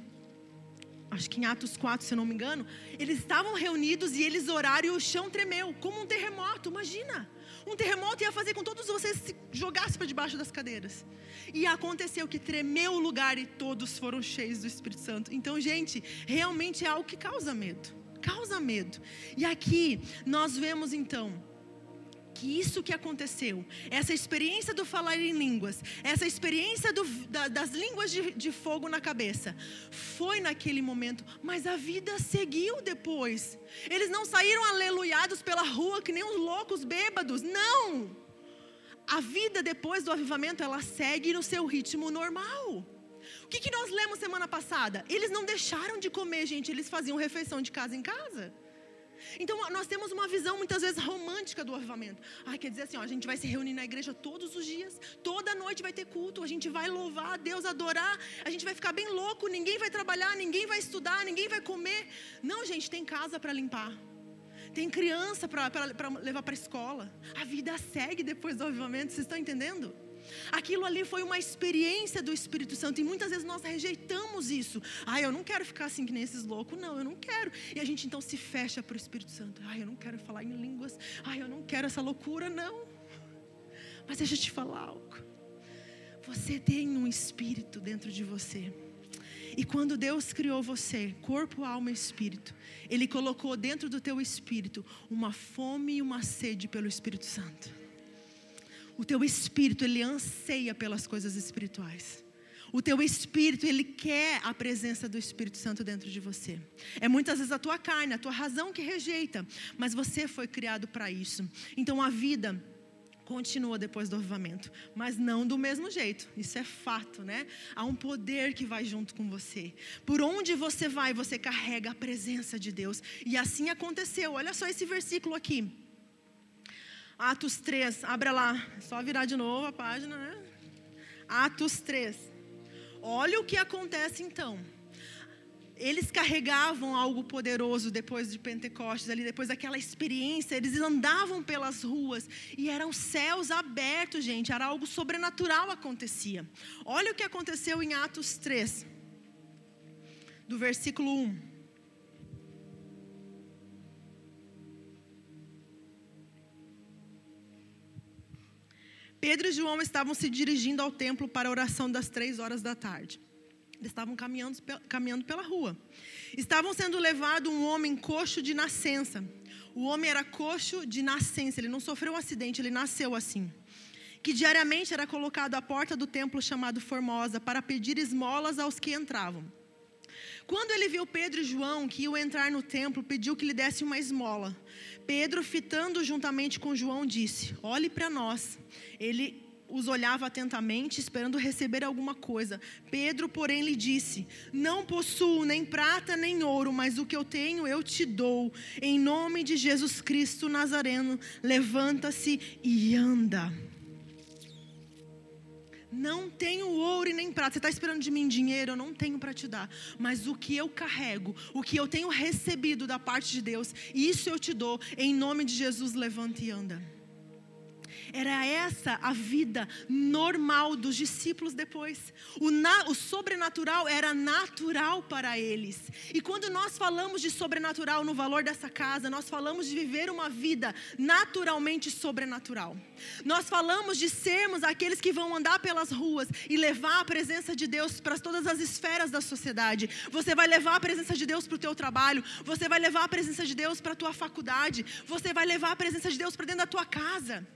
acho que em Atos 4, se eu não me engano, eles estavam reunidos e eles oraram e o chão tremeu, como um terremoto, imagina. Um terremoto ia fazer com todos vocês se jogassem para debaixo das cadeiras. E aconteceu que tremeu o lugar e todos foram cheios do Espírito Santo. Então, gente, realmente é algo que causa medo. Causa medo. E aqui nós vemos então que isso que aconteceu, essa experiência do falar em línguas, essa experiência do, da, das línguas de, de fogo na cabeça, foi naquele momento, mas a vida seguiu depois. Eles não saíram aleluiados pela rua que nem os loucos bêbados, não. A vida depois do avivamento, ela segue no seu ritmo normal. O que, que nós lemos semana passada? Eles não deixaram de comer, gente, eles faziam refeição de casa em casa. Então nós temos uma visão muitas vezes romântica do avivamento. Ah, quer dizer assim, ó, a gente vai se reunir na igreja todos os dias, toda noite vai ter culto, a gente vai louvar a Deus, adorar, a gente vai ficar bem louco, ninguém vai trabalhar, ninguém vai estudar, ninguém vai comer. Não, gente, tem casa para limpar. Tem criança para levar para a escola. A vida segue depois do avivamento, vocês estão entendendo? Aquilo ali foi uma experiência do Espírito Santo e muitas vezes nós rejeitamos isso. Ah, eu não quero ficar assim que nem esses loucos, não, eu não quero. E a gente então se fecha para o Espírito Santo. Ah, eu não quero falar em línguas. Ah, eu não quero essa loucura, não. Mas deixa eu te falar algo. Você tem um espírito dentro de você. E quando Deus criou você, corpo, alma e espírito, Ele colocou dentro do teu espírito uma fome e uma sede pelo Espírito Santo. O teu espírito, ele anseia pelas coisas espirituais. O teu espírito, ele quer a presença do Espírito Santo dentro de você. É muitas vezes a tua carne, a tua razão que rejeita, mas você foi criado para isso. Então a vida continua depois do avivamento, mas não do mesmo jeito. Isso é fato, né? Há um poder que vai junto com você. Por onde você vai, você carrega a presença de Deus. E assim aconteceu. Olha só esse versículo aqui. Atos 3, abra lá, só virar de novo a página, né? Atos 3. Olha o que acontece então eles carregavam algo poderoso depois de Pentecostes, ali depois daquela experiência, eles andavam pelas ruas e eram céus abertos, gente, era algo sobrenatural acontecia. Olha o que aconteceu em Atos 3, do versículo 1. Pedro e João estavam se dirigindo ao templo para a oração das três horas da tarde. Eles estavam caminhando, caminhando pela rua. Estavam sendo levado um homem coxo de nascença. O homem era coxo de nascença, ele não sofreu um acidente, ele nasceu assim. Que diariamente era colocado à porta do templo chamado Formosa para pedir esmolas aos que entravam. Quando ele viu Pedro e João que iam entrar no templo, pediu que lhe desse uma esmola. Pedro, fitando juntamente com João, disse: Olhe para nós. Ele os olhava atentamente, esperando receber alguma coisa. Pedro, porém, lhe disse: Não possuo nem prata nem ouro, mas o que eu tenho eu te dou. Em nome de Jesus Cristo Nazareno, levanta-se e anda. Não tenho ouro e nem prata. Você está esperando de mim dinheiro? Eu não tenho para te dar. Mas o que eu carrego, o que eu tenho recebido da parte de Deus, isso eu te dou. Em nome de Jesus, levanta e anda. Era essa a vida normal dos discípulos depois. O, na, o, sobrenatural era natural para eles. E quando nós falamos de sobrenatural no valor dessa casa, nós falamos de viver uma vida naturalmente sobrenatural. Nós falamos de sermos aqueles que vão andar pelas ruas e levar a presença de Deus para todas as esferas da sociedade. Você vai levar a presença de Deus para o teu trabalho, você vai levar a presença de Deus para a tua faculdade, você vai levar a presença de Deus para dentro da tua casa.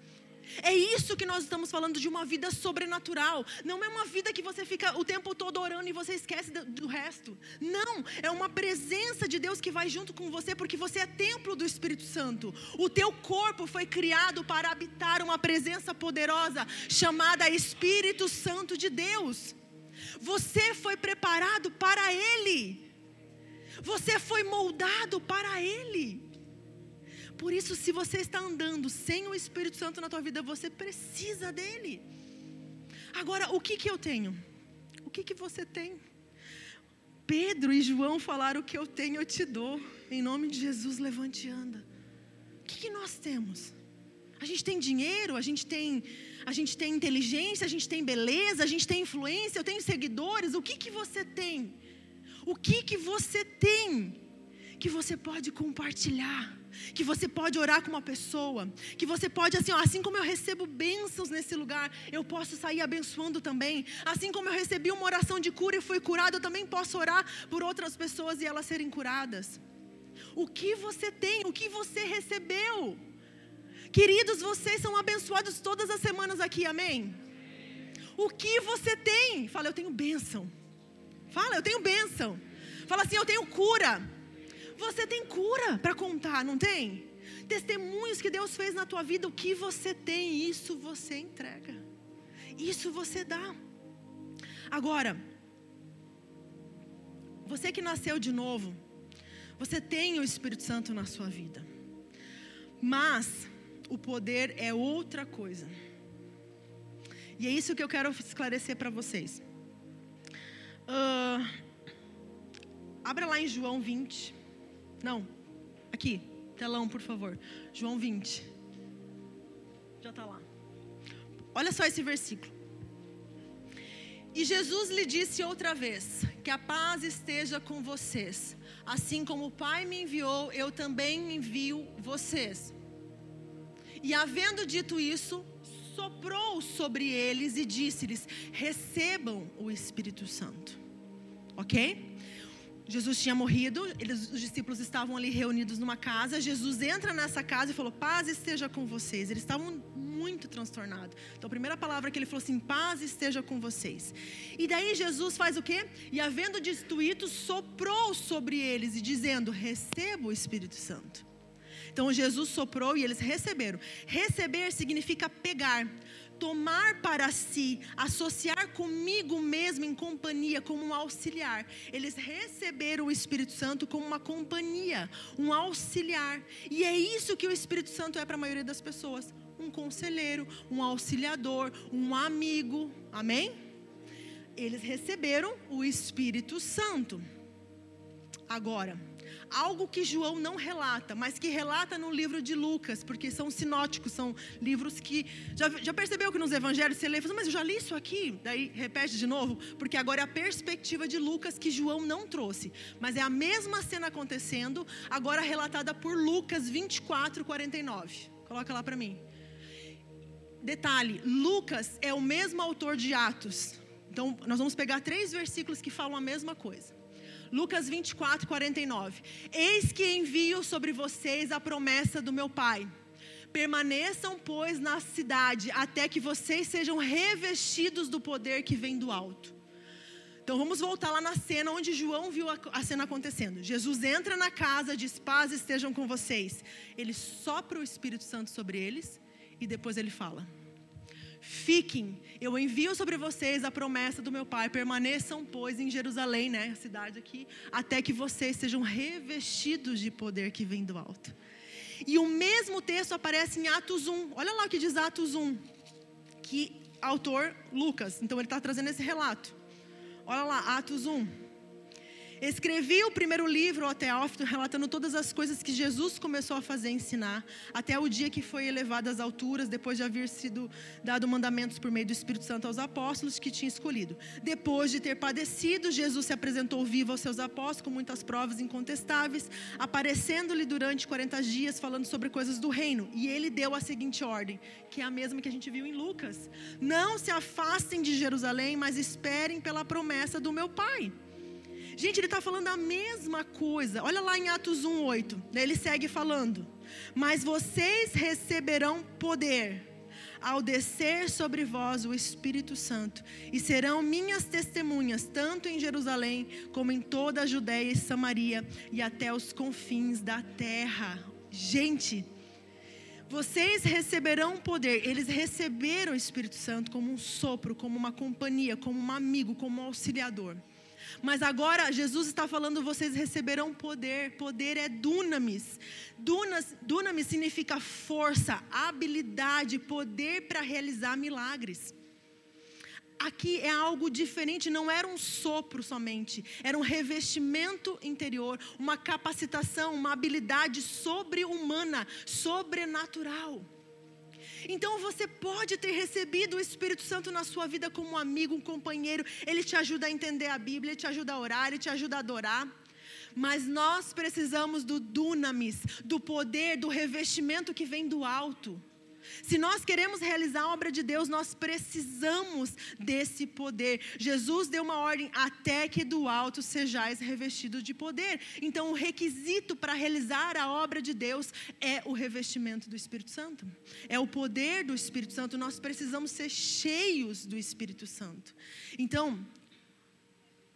É isso que nós estamos falando de uma vida sobrenatural. Não é uma vida que você fica o tempo todo orando e você esquece do resto. Não, é uma presença de Deus que vai junto com você porque você é templo do Espírito Santo. O teu corpo foi criado para habitar uma presença poderosa chamada Espírito Santo de Deus. Você foi preparado para ele. Você foi moldado para ele. Por isso, se você está andando sem o Espírito Santo na tua vida, você precisa dele. Agora, o que que eu tenho? O que que você tem? Pedro e João falaram: O que eu tenho, eu te dou. Em nome de Jesus, levante e anda. O que, que nós temos? A gente tem dinheiro, a gente tem, a gente tem inteligência, a gente tem beleza, a gente tem influência, eu tenho seguidores. O que, que você tem? O que, que você tem que você pode compartilhar? Que você pode orar com uma pessoa, que você pode assim, ó, assim como eu recebo bênçãos nesse lugar, eu posso sair abençoando também. Assim como eu recebi uma oração de cura e fui curado, eu também posso orar por outras pessoas e elas serem curadas. O que você tem, o que você recebeu? Queridos, vocês são abençoados todas as semanas aqui, amém? O que você tem? Fala, eu tenho bênção. Fala, eu tenho bênção. Fala assim, eu tenho cura. Você tem cura para contar, não tem? Testemunhos que Deus fez na tua vida, o que você tem, isso você entrega. Isso você dá. Agora, você que nasceu de novo, você tem o Espírito Santo na sua vida. Mas o poder é outra coisa. E é isso que eu quero esclarecer para vocês. Uh, abra lá em João 20. Não, aqui, Telão, por favor. João 20. Já está lá. Olha só esse versículo. E Jesus lhe disse outra vez: Que a paz esteja com vocês. Assim como o Pai me enviou, eu também envio vocês. E havendo dito isso, soprou sobre eles e disse-lhes: Recebam o Espírito Santo. Ok? Jesus tinha morrido, eles, os discípulos estavam ali reunidos numa casa. Jesus entra nessa casa e falou: Paz esteja com vocês. Eles estavam muito transtornados. Então, a primeira palavra que ele falou assim: Paz esteja com vocês. E daí Jesus faz o quê? E havendo isso, soprou sobre eles e dizendo: Receba o Espírito Santo. Então Jesus soprou e eles receberam. Receber significa pegar tomar para si, associar comigo mesmo em companhia, como um auxiliar. Eles receberam o Espírito Santo como uma companhia, um auxiliar. E é isso que o Espírito Santo é para a maioria das pessoas: um conselheiro, um auxiliador, um amigo. Amém? Eles receberam o Espírito Santo. Agora, algo que João não relata, mas que relata no livro de Lucas, porque são sinóticos, são livros que. Já, já percebeu que nos evangelhos você lê e fala, mas eu já li isso aqui? Daí repete de novo, porque agora é a perspectiva de Lucas que João não trouxe. Mas é a mesma cena acontecendo, agora relatada por Lucas 24, 49. Coloca lá para mim. Detalhe: Lucas é o mesmo autor de Atos. Então, nós vamos pegar três versículos que falam a mesma coisa. Lucas 24, 49. Eis que envio sobre vocês a promessa do meu Pai. Permaneçam, pois, na cidade, até que vocês sejam revestidos do poder que vem do alto. Então vamos voltar lá na cena onde João viu a, cena acontecendo. Jesus entra na casa, diz: Paz estejam com vocês. Ele sopra o Espírito Santo sobre eles e depois ele fala: Fiquem, eu envio sobre vocês a promessa do meu Pai. Permaneçam, pois, em Jerusalém, né, a cidade aqui, até que vocês sejam revestidos de poder que vem do alto. E o mesmo texto aparece em Atos 1. Olha lá o que diz Atos 1. Que autor Lucas. Então ele está trazendo esse relato. Olha lá, Atos 1. Escrevi o primeiro livro, o Teófilo, relatando todas as coisas que Jesus começou a fazer ensinar, até o dia que foi elevado às alturas, depois de haver sido dado mandamentos por meio do Espírito Santo aos apóstolos que tinha escolhido. Depois de ter padecido, Jesus se apresentou vivo aos seus apóstolos com muitas provas incontestáveis, aparecendo-lhe durante 40 dias, falando sobre coisas do reino. E ele deu a seguinte ordem, que é a mesma que a gente viu em Lucas: Não se afastem de Jerusalém, mas esperem pela promessa do meu Pai Gente, ele está falando a mesma coisa. Olha lá em Atos 1,8. Ele segue falando. Mas vocês receberão poder ao descer sobre vós o Espírito Santo, e serão minhas testemunhas, tanto em Jerusalém, como em toda a Judéia e Samaria, e até os confins da terra. Gente, vocês receberão poder. Eles receberam o Espírito Santo como um sopro, como uma companhia, como um amigo, como um auxiliador. Mas agora Jesus está falando: vocês receberão poder. Poder é dunamis. Dunas, dunamis significa força, habilidade, poder para realizar milagres. Aqui é algo diferente, não era um sopro somente, era um revestimento interior, uma capacitação, uma habilidade sobre-humana, sobrenatural. Então você pode ter recebido o Espírito Santo na sua vida como um amigo, um companheiro. Ele te ajuda a entender a Bíblia, ele te ajuda a orar, ele te ajuda a adorar. Mas nós precisamos do dunamis, do poder, do revestimento que vem do alto. Se nós queremos realizar a obra de Deus, nós precisamos desse poder. Jesus deu uma ordem até que do alto sejais revestidos de poder. Então, o requisito para realizar a obra de Deus é o revestimento do Espírito Santo. É o poder do Espírito Santo. Nós precisamos ser cheios do Espírito Santo. Então,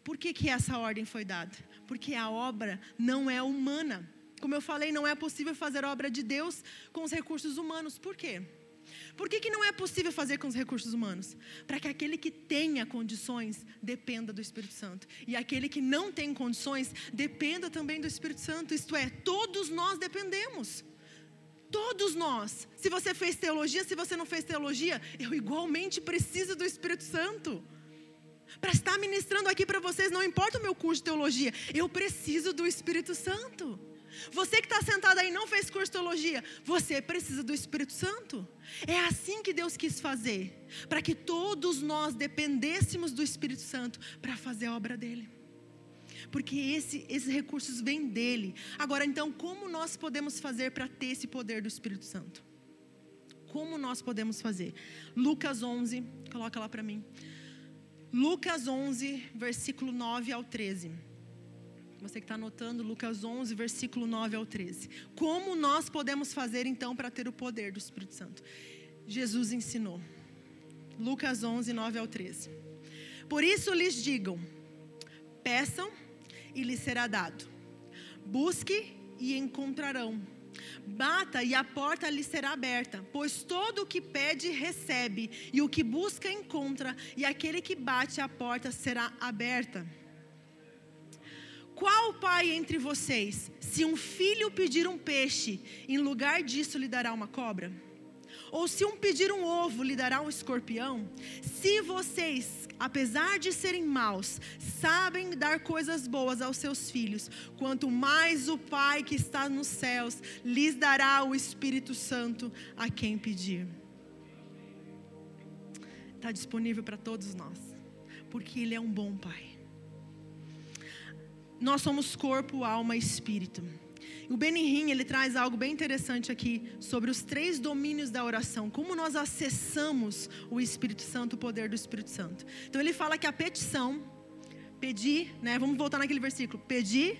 por que, que essa ordem foi dada? Porque a obra não é humana. Como eu falei, não é possível fazer obra de Deus com os recursos humanos. Por quê? Por que, que não é possível fazer com os recursos humanos? Para que aquele que tenha condições dependa do Espírito Santo. E aquele que não tem condições dependa também do Espírito Santo. Isto é, todos nós dependemos. Todos nós. Se você fez teologia, se você não fez teologia, eu igualmente preciso do Espírito Santo. Para estar ministrando aqui para vocês, não importa o meu curso de teologia, eu preciso do Espírito Santo. Você que está sentado aí não fez curso de teologia, você precisa do Espírito Santo. É assim que Deus quis fazer, para que todos nós dependêssemos do Espírito Santo para fazer a obra dele. Porque esse, esses recursos vêm dele. Agora, então, como nós podemos fazer para ter esse poder do Espírito Santo? Como nós podemos fazer? Lucas 11, coloca lá para mim. Lucas 11, versículo 9 ao 13. Você que está anotando, Lucas 11, versículo 9 ao 13. Como nós podemos fazer então para ter o poder do Espírito Santo? Jesus ensinou. Lucas 11, 9 ao 13. Por isso lhes digam: peçam e lhes será dado. Busque e encontrarão. Bata e a porta lhe será aberta, pois todo o que pede recebe, e o que busca encontra, e aquele que bate a porta será aberta. Qual pai entre vocês, se um filho pedir um peixe, em lugar disso lhe dará uma cobra? Ou se um pedir um ovo, lhe dará um escorpião? Se vocês, apesar de serem maus, sabem dar coisas boas aos seus filhos, quanto mais o Pai que está nos céus lhes dará o Espírito Santo a quem pedir. Está disponível para todos nós, porque Ele é um bom Pai nós somos corpo, alma e espírito. O Benihim, ele traz algo bem interessante aqui sobre os três domínios da oração, como nós acessamos o Espírito Santo, o poder do Espírito Santo. Então ele fala que a petição, pedir, né? Vamos voltar naquele versículo, pedir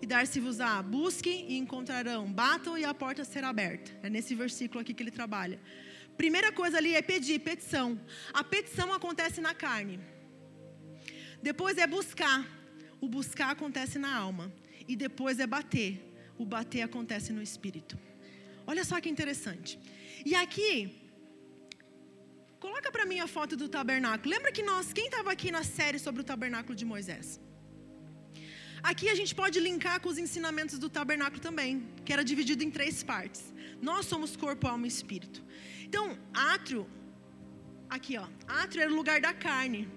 e dar-se-vos-á, busquem e encontrarão, batam e a porta será aberta. É nesse versículo aqui que ele trabalha. Primeira coisa ali é pedir, petição. A petição acontece na carne. Depois é buscar. O buscar acontece na alma. E depois é bater. O bater acontece no espírito. Olha só que interessante. E aqui, coloca para mim a foto do tabernáculo. Lembra que nós, quem estava aqui na série sobre o tabernáculo de Moisés? Aqui a gente pode linkar com os ensinamentos do tabernáculo também, que era dividido em três partes. Nós somos corpo, alma e espírito. Então, átrio, aqui ó, átrio era o lugar da carne.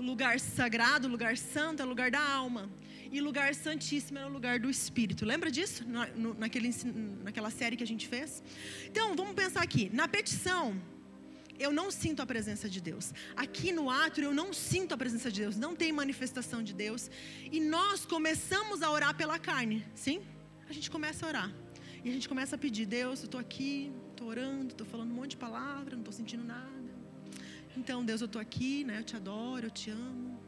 O lugar sagrado, o lugar santo é o lugar da alma. E lugar santíssimo é o lugar do espírito. Lembra disso? Na, no, naquele, naquela série que a gente fez? Então, vamos pensar aqui. Na petição, eu não sinto a presença de Deus. Aqui no ato, eu não sinto a presença de Deus. Não tem manifestação de Deus. E nós começamos a orar pela carne. Sim? A gente começa a orar. E a gente começa a pedir: Deus, eu estou aqui, estou orando, estou falando um monte de palavra, não estou sentindo nada. Então, Deus, eu estou aqui, né? Eu te adoro, eu te amo.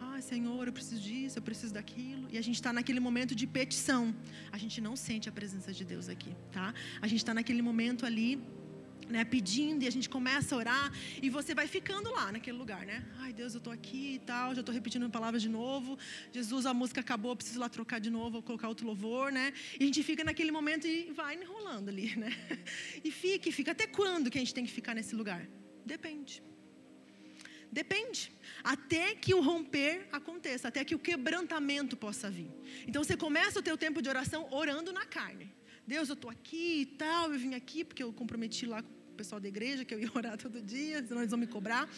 Ai, Senhor, eu preciso disso, eu preciso daquilo. E a gente está naquele momento de petição. A gente não sente a presença de Deus aqui, tá? A gente está naquele momento ali, né, pedindo, e a gente começa a orar, e você vai ficando lá naquele lugar, né? Ai, Deus, eu estou aqui e tal, já estou repetindo a palavra de novo. Jesus, a música acabou, preciso lá trocar de novo, colocar outro louvor, né? E a gente fica naquele momento e vai enrolando ali, né? E fica, e fica. Até quando que a gente tem que ficar nesse lugar? Depende. Depende. Até que o romper aconteça, até que o quebrantamento possa vir. Então você começa o teu tempo de oração orando na carne. Deus, eu estou aqui e tal, eu vim aqui porque eu comprometi lá com o pessoal da igreja que eu ia orar todo dia, senão eles vão me cobrar.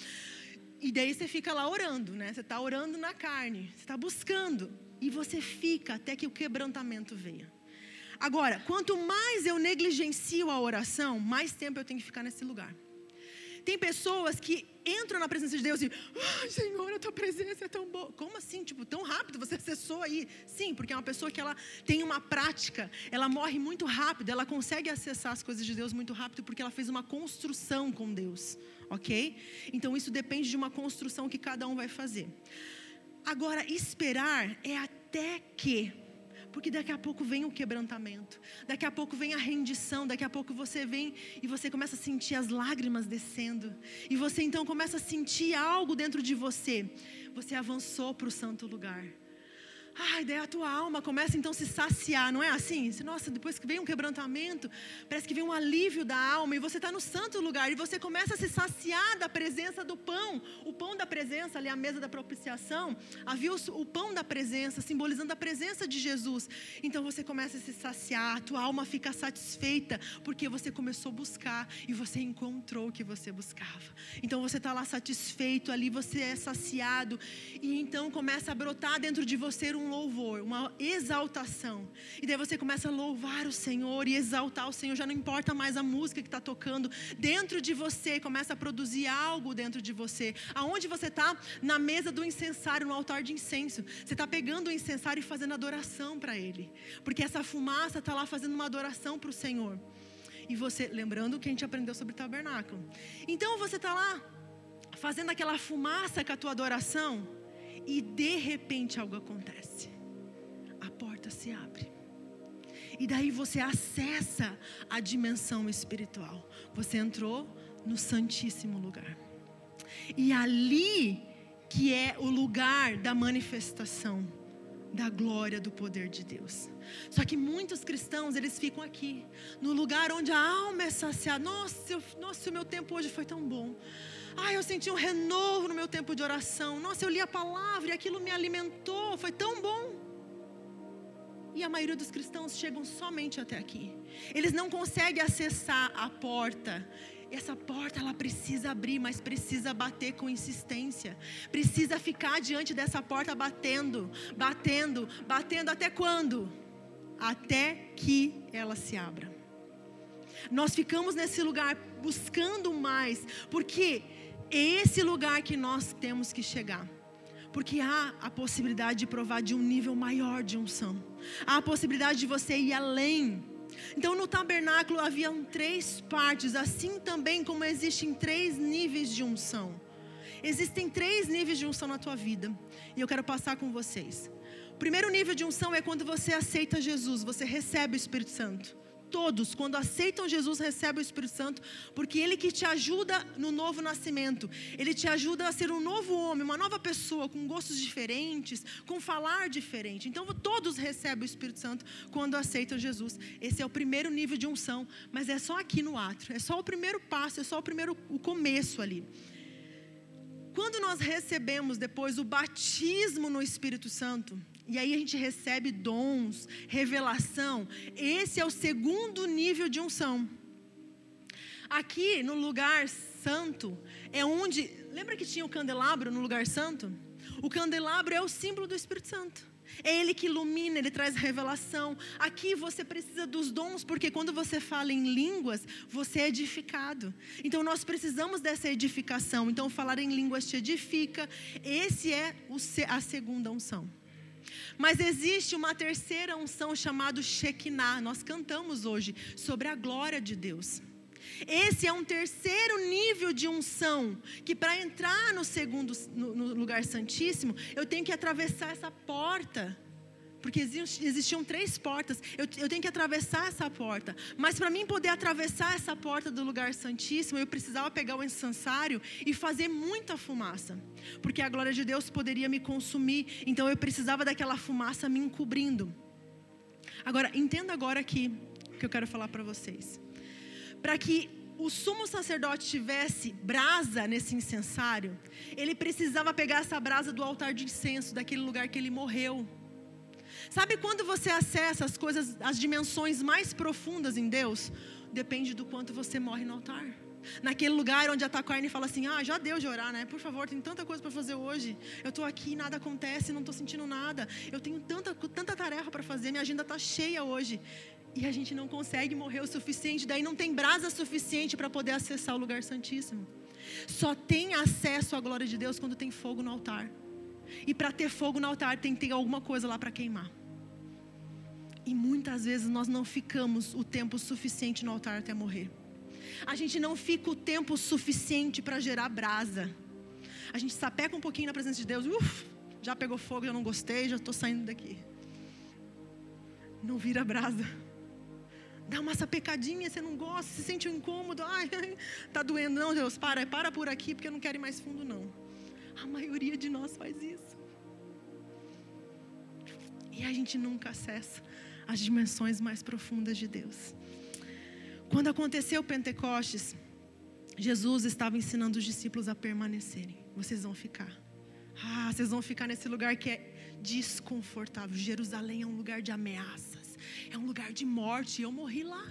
E daí você fica lá orando, né? Você está orando na carne, você está buscando. E você fica até que o quebrantamento venha. Agora, quanto mais eu negligencio a oração, mais tempo eu tenho que ficar nesse lugar. Tem pessoas que entram na presença de Deus e, ah, Senhor, a tua presença é tão boa. Como assim? Tipo, tão rápido você acessou aí? Sim, porque é uma pessoa que ela tem uma prática, ela morre muito rápido, ela consegue acessar as coisas de Deus muito rápido porque ela fez uma construção com Deus, ok? Então isso depende de uma construção que cada um vai fazer. Agora, esperar é até que porque daqui a pouco vem o quebrantamento, daqui a pouco vem a rendição, daqui a pouco você vem e você começa a sentir as lágrimas descendo, e você então começa a sentir algo dentro de você. Você avançou para o santo lugar. Ai, daí a tua alma começa então a se saciar, não é assim? Nossa, depois que vem um quebrantamento, parece que vem um alívio da alma e você está no santo lugar e você começa a se saciar da presença do pão, o pão da presença, ali a mesa da propiciação, havia o pão da presença, simbolizando a presença de Jesus. Então você começa a se saciar, a tua alma fica satisfeita porque você começou a buscar e você encontrou o que você buscava. Então você está lá satisfeito, ali você é saciado e então começa a brotar dentro de você um louvor, uma exaltação. E daí você começa a louvar o Senhor e exaltar o Senhor. Já não importa mais a música que está tocando dentro de você, começa a produzir algo dentro de você. Aonde você está? Na mesa do incensário, no altar de incenso. Você está pegando o incensário e fazendo adoração para Ele, porque essa fumaça está lá fazendo uma adoração para o Senhor. E você, lembrando que a gente aprendeu sobre tabernáculo. Então você está lá fazendo aquela fumaça com a tua adoração e de repente algo acontece. A porta se abre. E daí você acessa a dimensão espiritual. Você entrou no Santíssimo Lugar. E ali que é o lugar da manifestação da glória do poder de Deus. Só que muitos cristãos, eles ficam aqui, no lugar onde a alma é saciada. Nossa, eu, nossa, o meu tempo hoje foi tão bom. Ai, eu senti um renovo no meu tempo de oração. Nossa, eu li a palavra e aquilo me alimentou. Foi tão bom. E a maioria dos cristãos chegam somente até aqui. Eles não conseguem acessar a porta. Essa porta ela precisa abrir, mas precisa bater com insistência. Precisa ficar diante dessa porta batendo, batendo, batendo até quando? Até que ela se abra. Nós ficamos nesse lugar buscando mais, porque é esse lugar que nós temos que chegar. Porque há a possibilidade de provar de um nível maior de unção. Há a possibilidade de você ir além. Então, no tabernáculo haviam três partes, assim também como existem três níveis de unção. Existem três níveis de unção na tua vida, e eu quero passar com vocês. O primeiro nível de unção é quando você aceita Jesus, você recebe o Espírito Santo todos, quando aceitam Jesus, recebem o Espírito Santo, porque Ele que te ajuda no novo nascimento, Ele te ajuda a ser um novo homem, uma nova pessoa, com gostos diferentes, com falar diferente. Então, todos recebem o Espírito Santo quando aceitam Jesus. Esse é o primeiro nível de unção, mas é só aqui no ato, é só o primeiro passo, é só o primeiro o começo ali. Quando nós recebemos depois o batismo no Espírito Santo, e aí a gente recebe dons, revelação. Esse é o segundo nível de unção. Aqui no lugar santo é onde. Lembra que tinha o candelabro no lugar santo? O candelabro é o símbolo do Espírito Santo. É Ele que ilumina, Ele traz revelação. Aqui você precisa dos dons, porque quando você fala em línguas, você é edificado. Então nós precisamos dessa edificação. Então falar em línguas te edifica. Esse é a segunda unção. Mas existe uma terceira unção chamada Shekinah. Nós cantamos hoje sobre a glória de Deus. Esse é um terceiro nível de unção que para entrar no segundo no, no lugar santíssimo, eu tenho que atravessar essa porta porque existiam três portas. Eu, eu tenho que atravessar essa porta. Mas para mim poder atravessar essa porta do lugar santíssimo, eu precisava pegar o incensário e fazer muita fumaça. Porque a glória de Deus poderia me consumir. Então eu precisava daquela fumaça me encobrindo. Agora, entenda agora aqui o que eu quero falar para vocês. Para que o sumo sacerdote tivesse brasa nesse incensário, ele precisava pegar essa brasa do altar de incenso, daquele lugar que ele morreu. Sabe quando você acessa as coisas, as dimensões mais profundas em Deus? Depende do quanto você morre no altar. Naquele lugar onde a carne fala assim: Ah, já deu de orar, né? Por favor, tem tanta coisa para fazer hoje. Eu estou aqui, nada acontece, não estou sentindo nada. Eu tenho tanta, tanta tarefa para fazer, minha agenda está cheia hoje. E a gente não consegue morrer o suficiente, daí não tem brasa suficiente para poder acessar o lugar santíssimo. Só tem acesso à glória de Deus quando tem fogo no altar. E para ter fogo no altar tem que ter alguma coisa lá para queimar. E muitas vezes nós não ficamos o tempo suficiente no altar até morrer. A gente não fica o tempo suficiente para gerar brasa. A gente sapeca um pouquinho na presença de Deus, uf, já pegou fogo, já não gostei, já estou saindo daqui. Não vira brasa. Dá uma sapecadinha, você não gosta, se sente um incômodo, ai, tá doendo. Não, Deus, para, para por aqui, porque eu não quero ir mais fundo, não. A maioria de nós faz isso. E a gente nunca acessa as dimensões mais profundas de Deus. Quando aconteceu Pentecostes, Jesus estava ensinando os discípulos a permanecerem. Vocês vão ficar. Ah, vocês vão ficar nesse lugar que é desconfortável. Jerusalém é um lugar de ameaças, é um lugar de morte. Eu morri lá.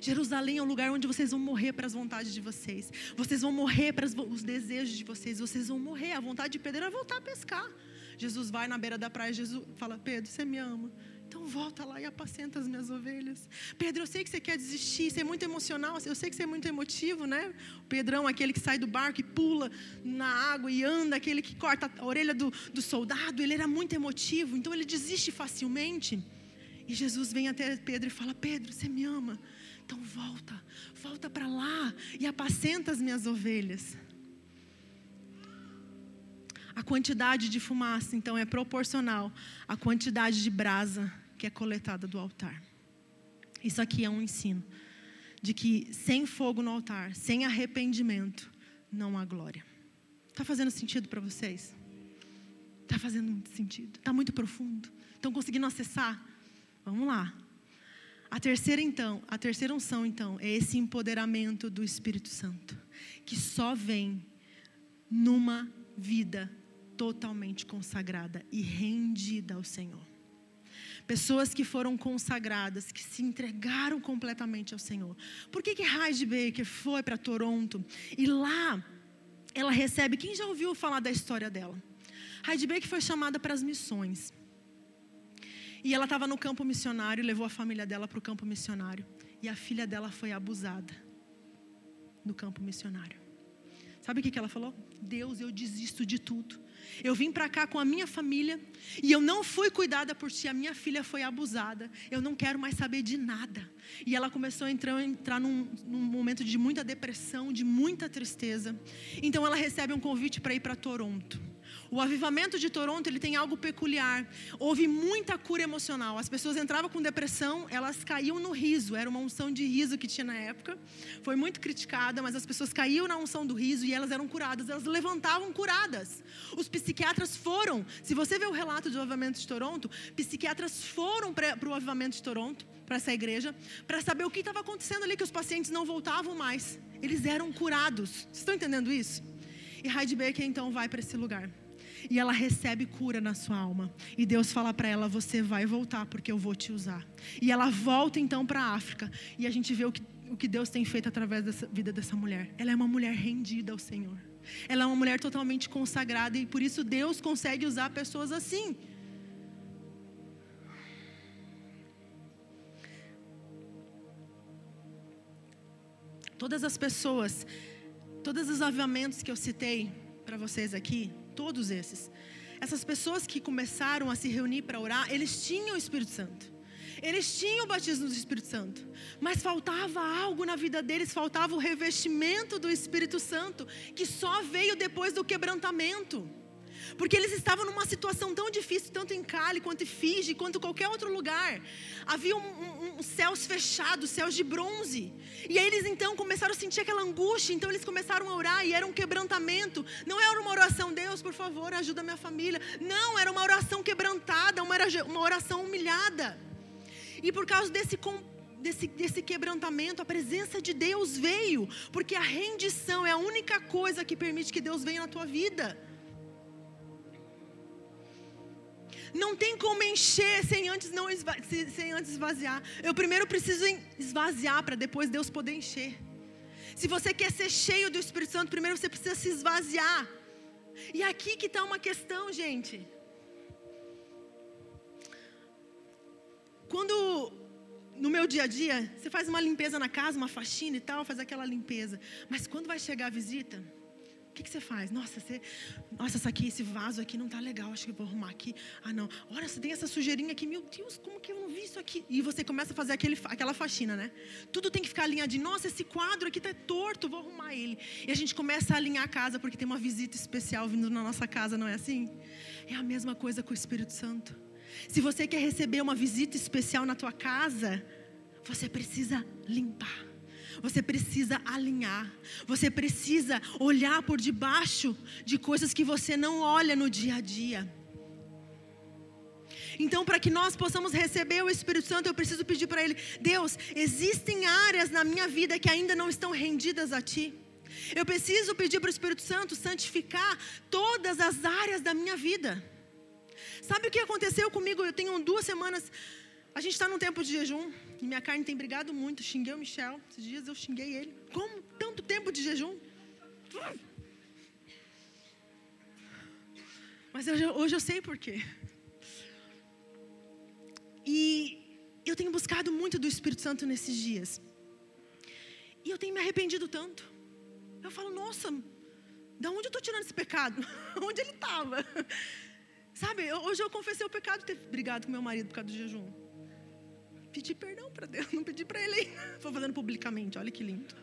Jerusalém é um lugar onde vocês vão morrer para as vontades de vocês. Vocês vão morrer para os desejos de vocês. Vocês vão morrer. A vontade de Pedro era voltar a pescar. Jesus vai na beira da praia, Jesus fala: Pedro, você me ama? Volta lá e apacenta as minhas ovelhas. Pedro, eu sei que você quer desistir, você é muito emocional, eu sei que você é muito emotivo, né? O Pedrão, aquele que sai do barco e pula na água e anda, aquele que corta a orelha do, do soldado, ele era muito emotivo, então ele desiste facilmente. E Jesus vem até Pedro e fala: Pedro, você me ama? Então volta, volta para lá e apacenta as minhas ovelhas. A quantidade de fumaça, então, é proporcional à quantidade de brasa que é coletada do altar. Isso aqui é um ensino de que sem fogo no altar, sem arrependimento, não há glória. Está fazendo sentido para vocês? Está fazendo muito sentido. Está muito profundo. Estão conseguindo acessar? Vamos lá. A terceira então, a terceira unção então é esse empoderamento do Espírito Santo, que só vem numa vida totalmente consagrada e rendida ao Senhor. Pessoas que foram consagradas, que se entregaram completamente ao Senhor. Por que que Heidi Baker foi para Toronto e lá ela recebe, quem já ouviu falar da história dela? Heidi Baker foi chamada para as missões. E ela estava no campo missionário, levou a família dela para o campo missionário. E a filha dela foi abusada no campo missionário. Sabe o que, ela falou? Deus, eu desisto de tudo. Eu vim para cá com a minha família e eu não fui cuidada por ti. A minha filha foi abusada. Eu não quero mais saber de nada. E ela começou a entrar, entrar num, num momento de muita depressão, de muita tristeza. Então ela recebe um convite para ir para Toronto. O avivamento de Toronto ele tem algo peculiar. Houve muita cura emocional. As pessoas entravam com depressão, elas caíam no riso. Era uma unção de riso que tinha na época. Foi muito criticada, mas as pessoas caíam na unção do riso e elas eram curadas. Elas levantavam curadas. Os psiquiatras foram. Se você vê o relato do avivamento de Toronto, psiquiatras foram para o avivamento de Toronto, para essa igreja, para saber o que estava acontecendo ali, que os pacientes não voltavam mais. Eles eram curados. Vocês estão entendendo isso? E Heidi Baker então vai para esse lugar e ela recebe cura na sua alma. E Deus fala para ela: Você vai voltar porque eu vou te usar. E ela volta então para a África. E a gente vê o que, o que Deus tem feito através da vida dessa mulher. Ela é uma mulher rendida ao Senhor. Ela é uma mulher totalmente consagrada e por isso Deus consegue usar pessoas assim. Todas as pessoas, todos os avivamentos que eu citei para vocês aqui, Todos esses. Essas pessoas que começaram a se reunir para orar, eles tinham o Espírito Santo. Eles tinham o batismo do Espírito Santo, mas faltava algo na vida deles, faltava o revestimento do Espírito Santo, que só veio depois do quebrantamento. Porque eles estavam numa situação tão difícil, tanto em Cali, quanto em Fiji, quanto qualquer outro lugar. Havia um, um, um céus fechados, céus de bronze. E aí eles então começaram a sentir aquela angústia, então eles começaram a orar e era um quebrantamento. Não era uma oração, Deus, por favor, ajuda minha família. Não, era uma oração quebrantada, uma, uma oração humilhada. E por causa desse desse, desse quebrantamento, a presença de Deus veio, porque a rendição é a única coisa que permite que Deus venha na tua vida. Não tem como encher sem antes não sem antes esvaziar. Eu primeiro preciso esvaziar para depois Deus poder encher. Se você quer ser cheio do Espírito Santo, primeiro você precisa se esvaziar. E aqui que está uma questão, gente. Quando no meu dia a dia, você faz uma limpeza na casa, uma faxina e tal, faz aquela limpeza. Mas quando vai chegar a visita, o que, que, você faz? Nossa, você, nossa, essa aqui, esse vaso aqui não tá legal, acho que vou arrumar aqui. Ah, não. Olha, você tem essa sujeirinha aqui, meu Deus, como que eu não vi isso aqui? E você começa a fazer aquele, aquela faxina, né? Tudo tem que ficar alinhadinho. Nossa, esse quadro aqui tá torto, vou arrumar ele. E a gente começa a alinhar a casa porque tem uma visita especial vindo na nossa casa, não é assim? É a mesma coisa com o Espírito Santo. Se você quer receber uma visita especial na tua casa, você precisa limpar. Você precisa alinhar. Você precisa olhar por debaixo de coisas que você não olha no dia a dia. Então, para que nós possamos receber o Espírito Santo, eu preciso pedir para Ele: Deus, existem áreas na minha vida que ainda não estão rendidas a Ti. Eu preciso pedir para o Espírito Santo santificar todas as áreas da minha vida. Sabe o que aconteceu comigo? Eu tenho duas semanas. A gente está num tempo de jejum. E minha carne tem brigado muito. Xinguei o Michel. Esses dias eu xinguei ele. Como tanto tempo de jejum? Mas Mas hoje eu sei por quê. E eu tenho buscado muito do Espírito Santo nesses dias. E eu tenho me arrependido tanto. Eu falo, nossa, da onde eu estou tirando esse pecado? onde ele estava? Sabe, hoje eu confessei o pecado de ter brigado com meu marido por causa do jejum. Pedi perdão para Deus, não pedi para ele. Estou fazendo publicamente, olha que lindo.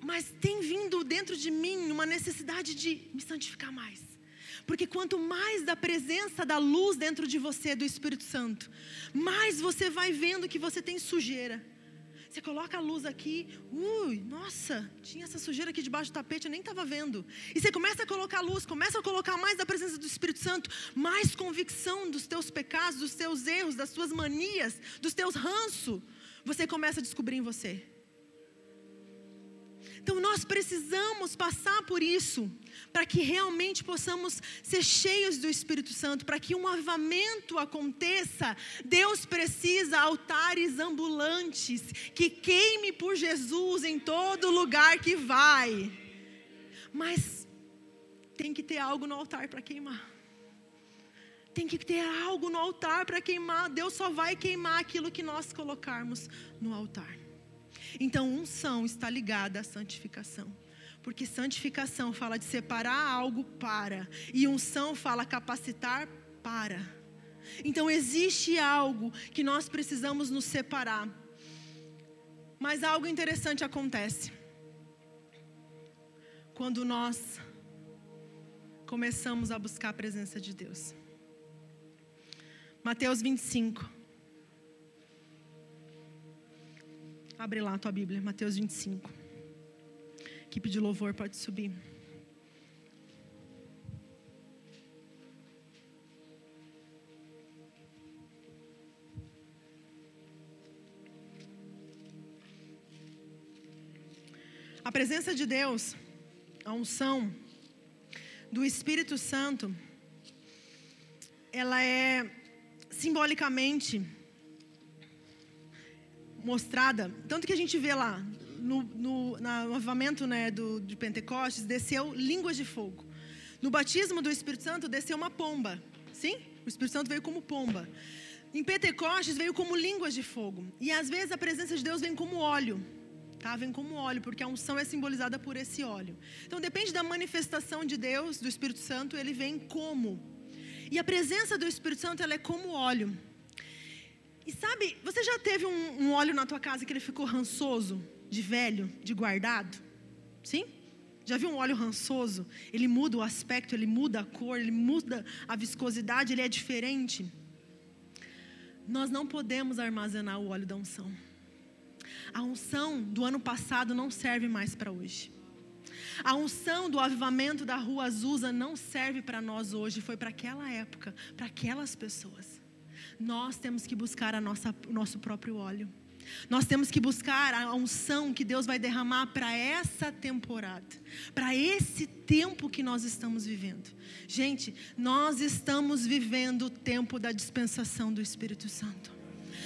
Mas tem vindo dentro de mim uma necessidade de me santificar mais. Porque quanto mais da presença da luz dentro de você, do Espírito Santo, mais você vai vendo que você tem sujeira. Você coloca a luz aqui, ui, nossa, tinha essa sujeira aqui debaixo do tapete, eu nem estava vendo. E você começa a colocar luz, começa a colocar mais da presença do Espírito Santo, mais convicção dos teus pecados, dos teus erros, das suas manias, dos teus ranços. Você começa a descobrir em você. Então nós precisamos passar por isso, para que realmente possamos ser cheios do Espírito Santo, para que um avivamento aconteça. Deus precisa altares ambulantes que queime por Jesus em todo lugar que vai. Mas tem que ter algo no altar para queimar. Tem que ter algo no altar para queimar. Deus só vai queimar aquilo que nós colocarmos no altar. Então, unção está ligada à santificação. Porque santificação fala de separar algo para, e unção fala capacitar para. Então, existe algo que nós precisamos nos separar. Mas algo interessante acontece. Quando nós começamos a buscar a presença de Deus. Mateus 25. Abre lá a tua Bíblia, Mateus 25. Equipe de louvor pode subir. A presença de Deus, a unção do Espírito Santo, ela é simbolicamente mostrada, tanto que a gente vê lá, no, no, no avivamento né, do, de Pentecostes, desceu línguas de fogo. No batismo do Espírito Santo, desceu uma pomba. Sim? O Espírito Santo veio como pomba. Em Pentecostes, veio como línguas de fogo. E às vezes a presença de Deus vem como óleo. Tá? Vem como óleo, porque a unção é simbolizada por esse óleo. Então depende da manifestação de Deus, do Espírito Santo, ele vem como. E a presença do Espírito Santo, ela é como óleo. E sabe, você já teve um, um óleo na tua casa que ele ficou rançoso, de velho, de guardado? Sim? Já viu um óleo rançoso? Ele muda o aspecto, ele muda a cor, ele muda a viscosidade, ele é diferente. Nós não podemos armazenar o óleo da unção. A unção do ano passado não serve mais para hoje. A unção do avivamento da rua Azusa não serve para nós hoje, foi para aquela época, para aquelas pessoas nós temos que buscar a nossa, o nosso próprio óleo. Nós temos que buscar a unção que Deus vai derramar para essa temporada, para esse tempo que nós estamos vivendo. Gente, nós estamos vivendo o tempo da dispensação do Espírito Santo.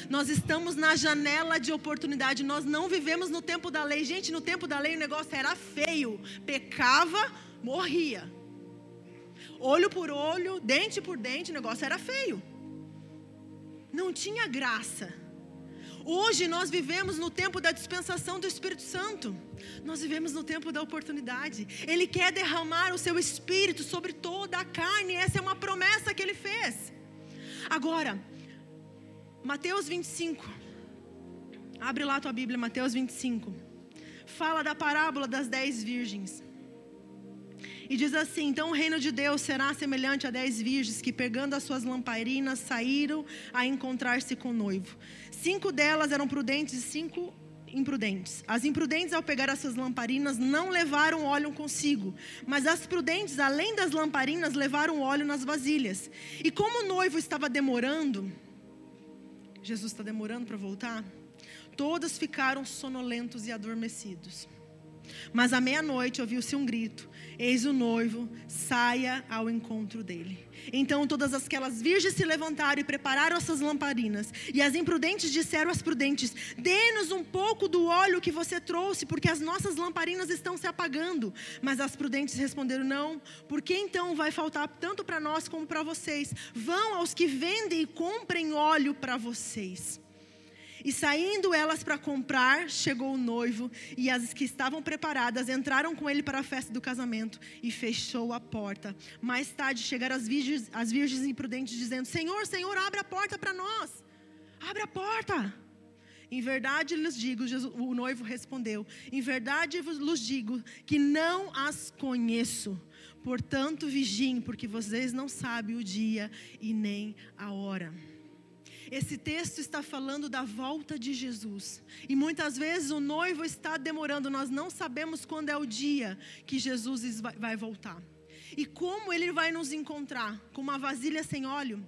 Nós estamos na janela de oportunidade, nós não vivemos no tempo da lei. Gente, no tempo da lei o negócio era feio, pecava, morria. Olho por olho, dente por dente, o negócio era feio não tinha graça. Hoje nós vivemos no tempo da dispensação do Espírito Santo. Nós vivemos no tempo da oportunidade. Ele quer derramar o seu espírito sobre toda a carne. Essa é uma promessa que ele fez. Agora, Mateus 25. Abre lá tua Bíblia, Mateus 25. Fala da parábola das dez virgens. E diz assim: Então o reino de Deus será semelhante a dez virgens que, pegando as suas lamparinas, saíram a encontrar-se com o noivo. Cinco delas eram prudentes e cinco imprudentes. As imprudentes, ao pegar as suas lamparinas, não levaram óleo consigo, mas as prudentes, além das lamparinas, levaram óleo nas vasilhas. E como o noivo estava demorando, Jesus está demorando para voltar, todas ficaram sonolentos e adormecidos. Mas à meia-noite ouviu-se um grito Eis o noivo, saia ao encontro dele. Então todas aquelas virgens se levantaram e prepararam as suas lamparinas. E as imprudentes disseram às prudentes: Dê-nos um pouco do óleo que você trouxe, porque as nossas lamparinas estão se apagando. Mas as prudentes responderam: Não, porque então vai faltar tanto para nós como para vocês? Vão aos que vendem e comprem óleo para vocês. E saindo elas para comprar, chegou o noivo, e as que estavam preparadas entraram com ele para a festa do casamento e fechou a porta. Mais tarde chegaram as virgens, as virgens imprudentes, dizendo: Senhor, Senhor, abre a porta para nós. Abre a porta. Em verdade lhes digo, Jesus, o noivo respondeu: Em verdade vos digo que não as conheço. Portanto, vigiem, porque vocês não sabem o dia e nem a hora. Esse texto está falando da volta de Jesus. E muitas vezes o noivo está demorando, nós não sabemos quando é o dia que Jesus vai voltar. E como ele vai nos encontrar? Com uma vasilha sem óleo?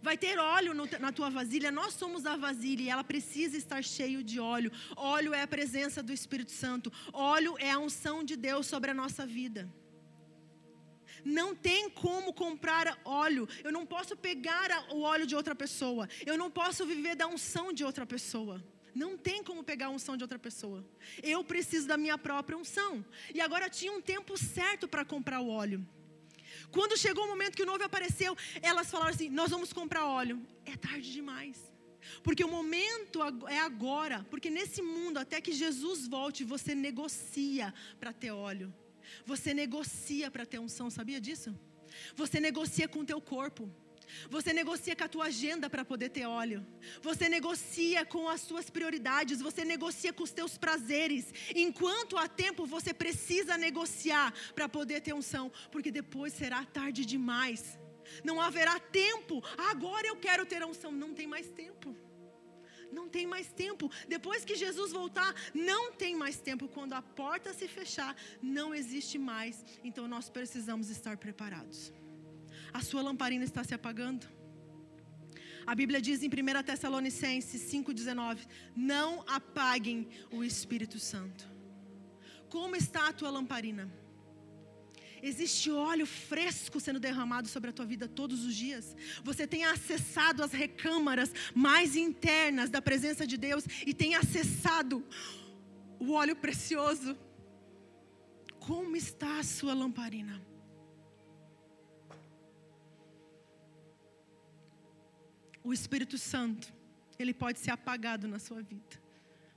Vai ter óleo na tua vasilha, nós somos a vasilha e ela precisa estar cheio de óleo. Óleo é a presença do Espírito Santo, óleo é a unção de Deus sobre a nossa vida. Não tem como comprar óleo. Eu não posso pegar o óleo de outra pessoa. Eu não posso viver da unção de outra pessoa. Não tem como pegar a unção de outra pessoa. Eu preciso da minha própria unção. E agora tinha um tempo certo para comprar o óleo. Quando chegou o momento que o noivo apareceu, elas falaram assim: Nós vamos comprar óleo. É tarde demais. Porque o momento é agora. Porque nesse mundo, até que Jesus volte, você negocia para ter óleo. Você negocia para ter unção, sabia disso? Você negocia com o teu corpo. Você negocia com a tua agenda para poder ter óleo. Você negocia com as suas prioridades. Você negocia com os teus prazeres. Enquanto há tempo, você precisa negociar para poder ter unção, porque depois será tarde demais. Não haverá tempo. Agora eu quero ter unção. Não tem mais tempo não tem mais tempo. Depois que Jesus voltar, não tem mais tempo. Quando a porta se fechar, não existe mais. Então nós precisamos estar preparados. A sua lamparina está se apagando. A Bíblia diz em 1 Tessalonicenses 5,19: Não apaguem o Espírito Santo. Como está a tua lamparina? Existe óleo fresco sendo derramado sobre a tua vida todos os dias. Você tem acessado as recâmaras mais internas da presença de Deus e tem acessado o óleo precioso. Como está a sua lamparina? O Espírito Santo, ele pode ser apagado na sua vida.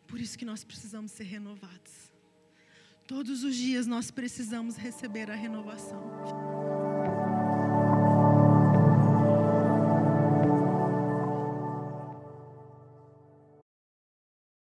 Por isso que nós precisamos ser renovados. Todos os dias nós precisamos receber a renovação.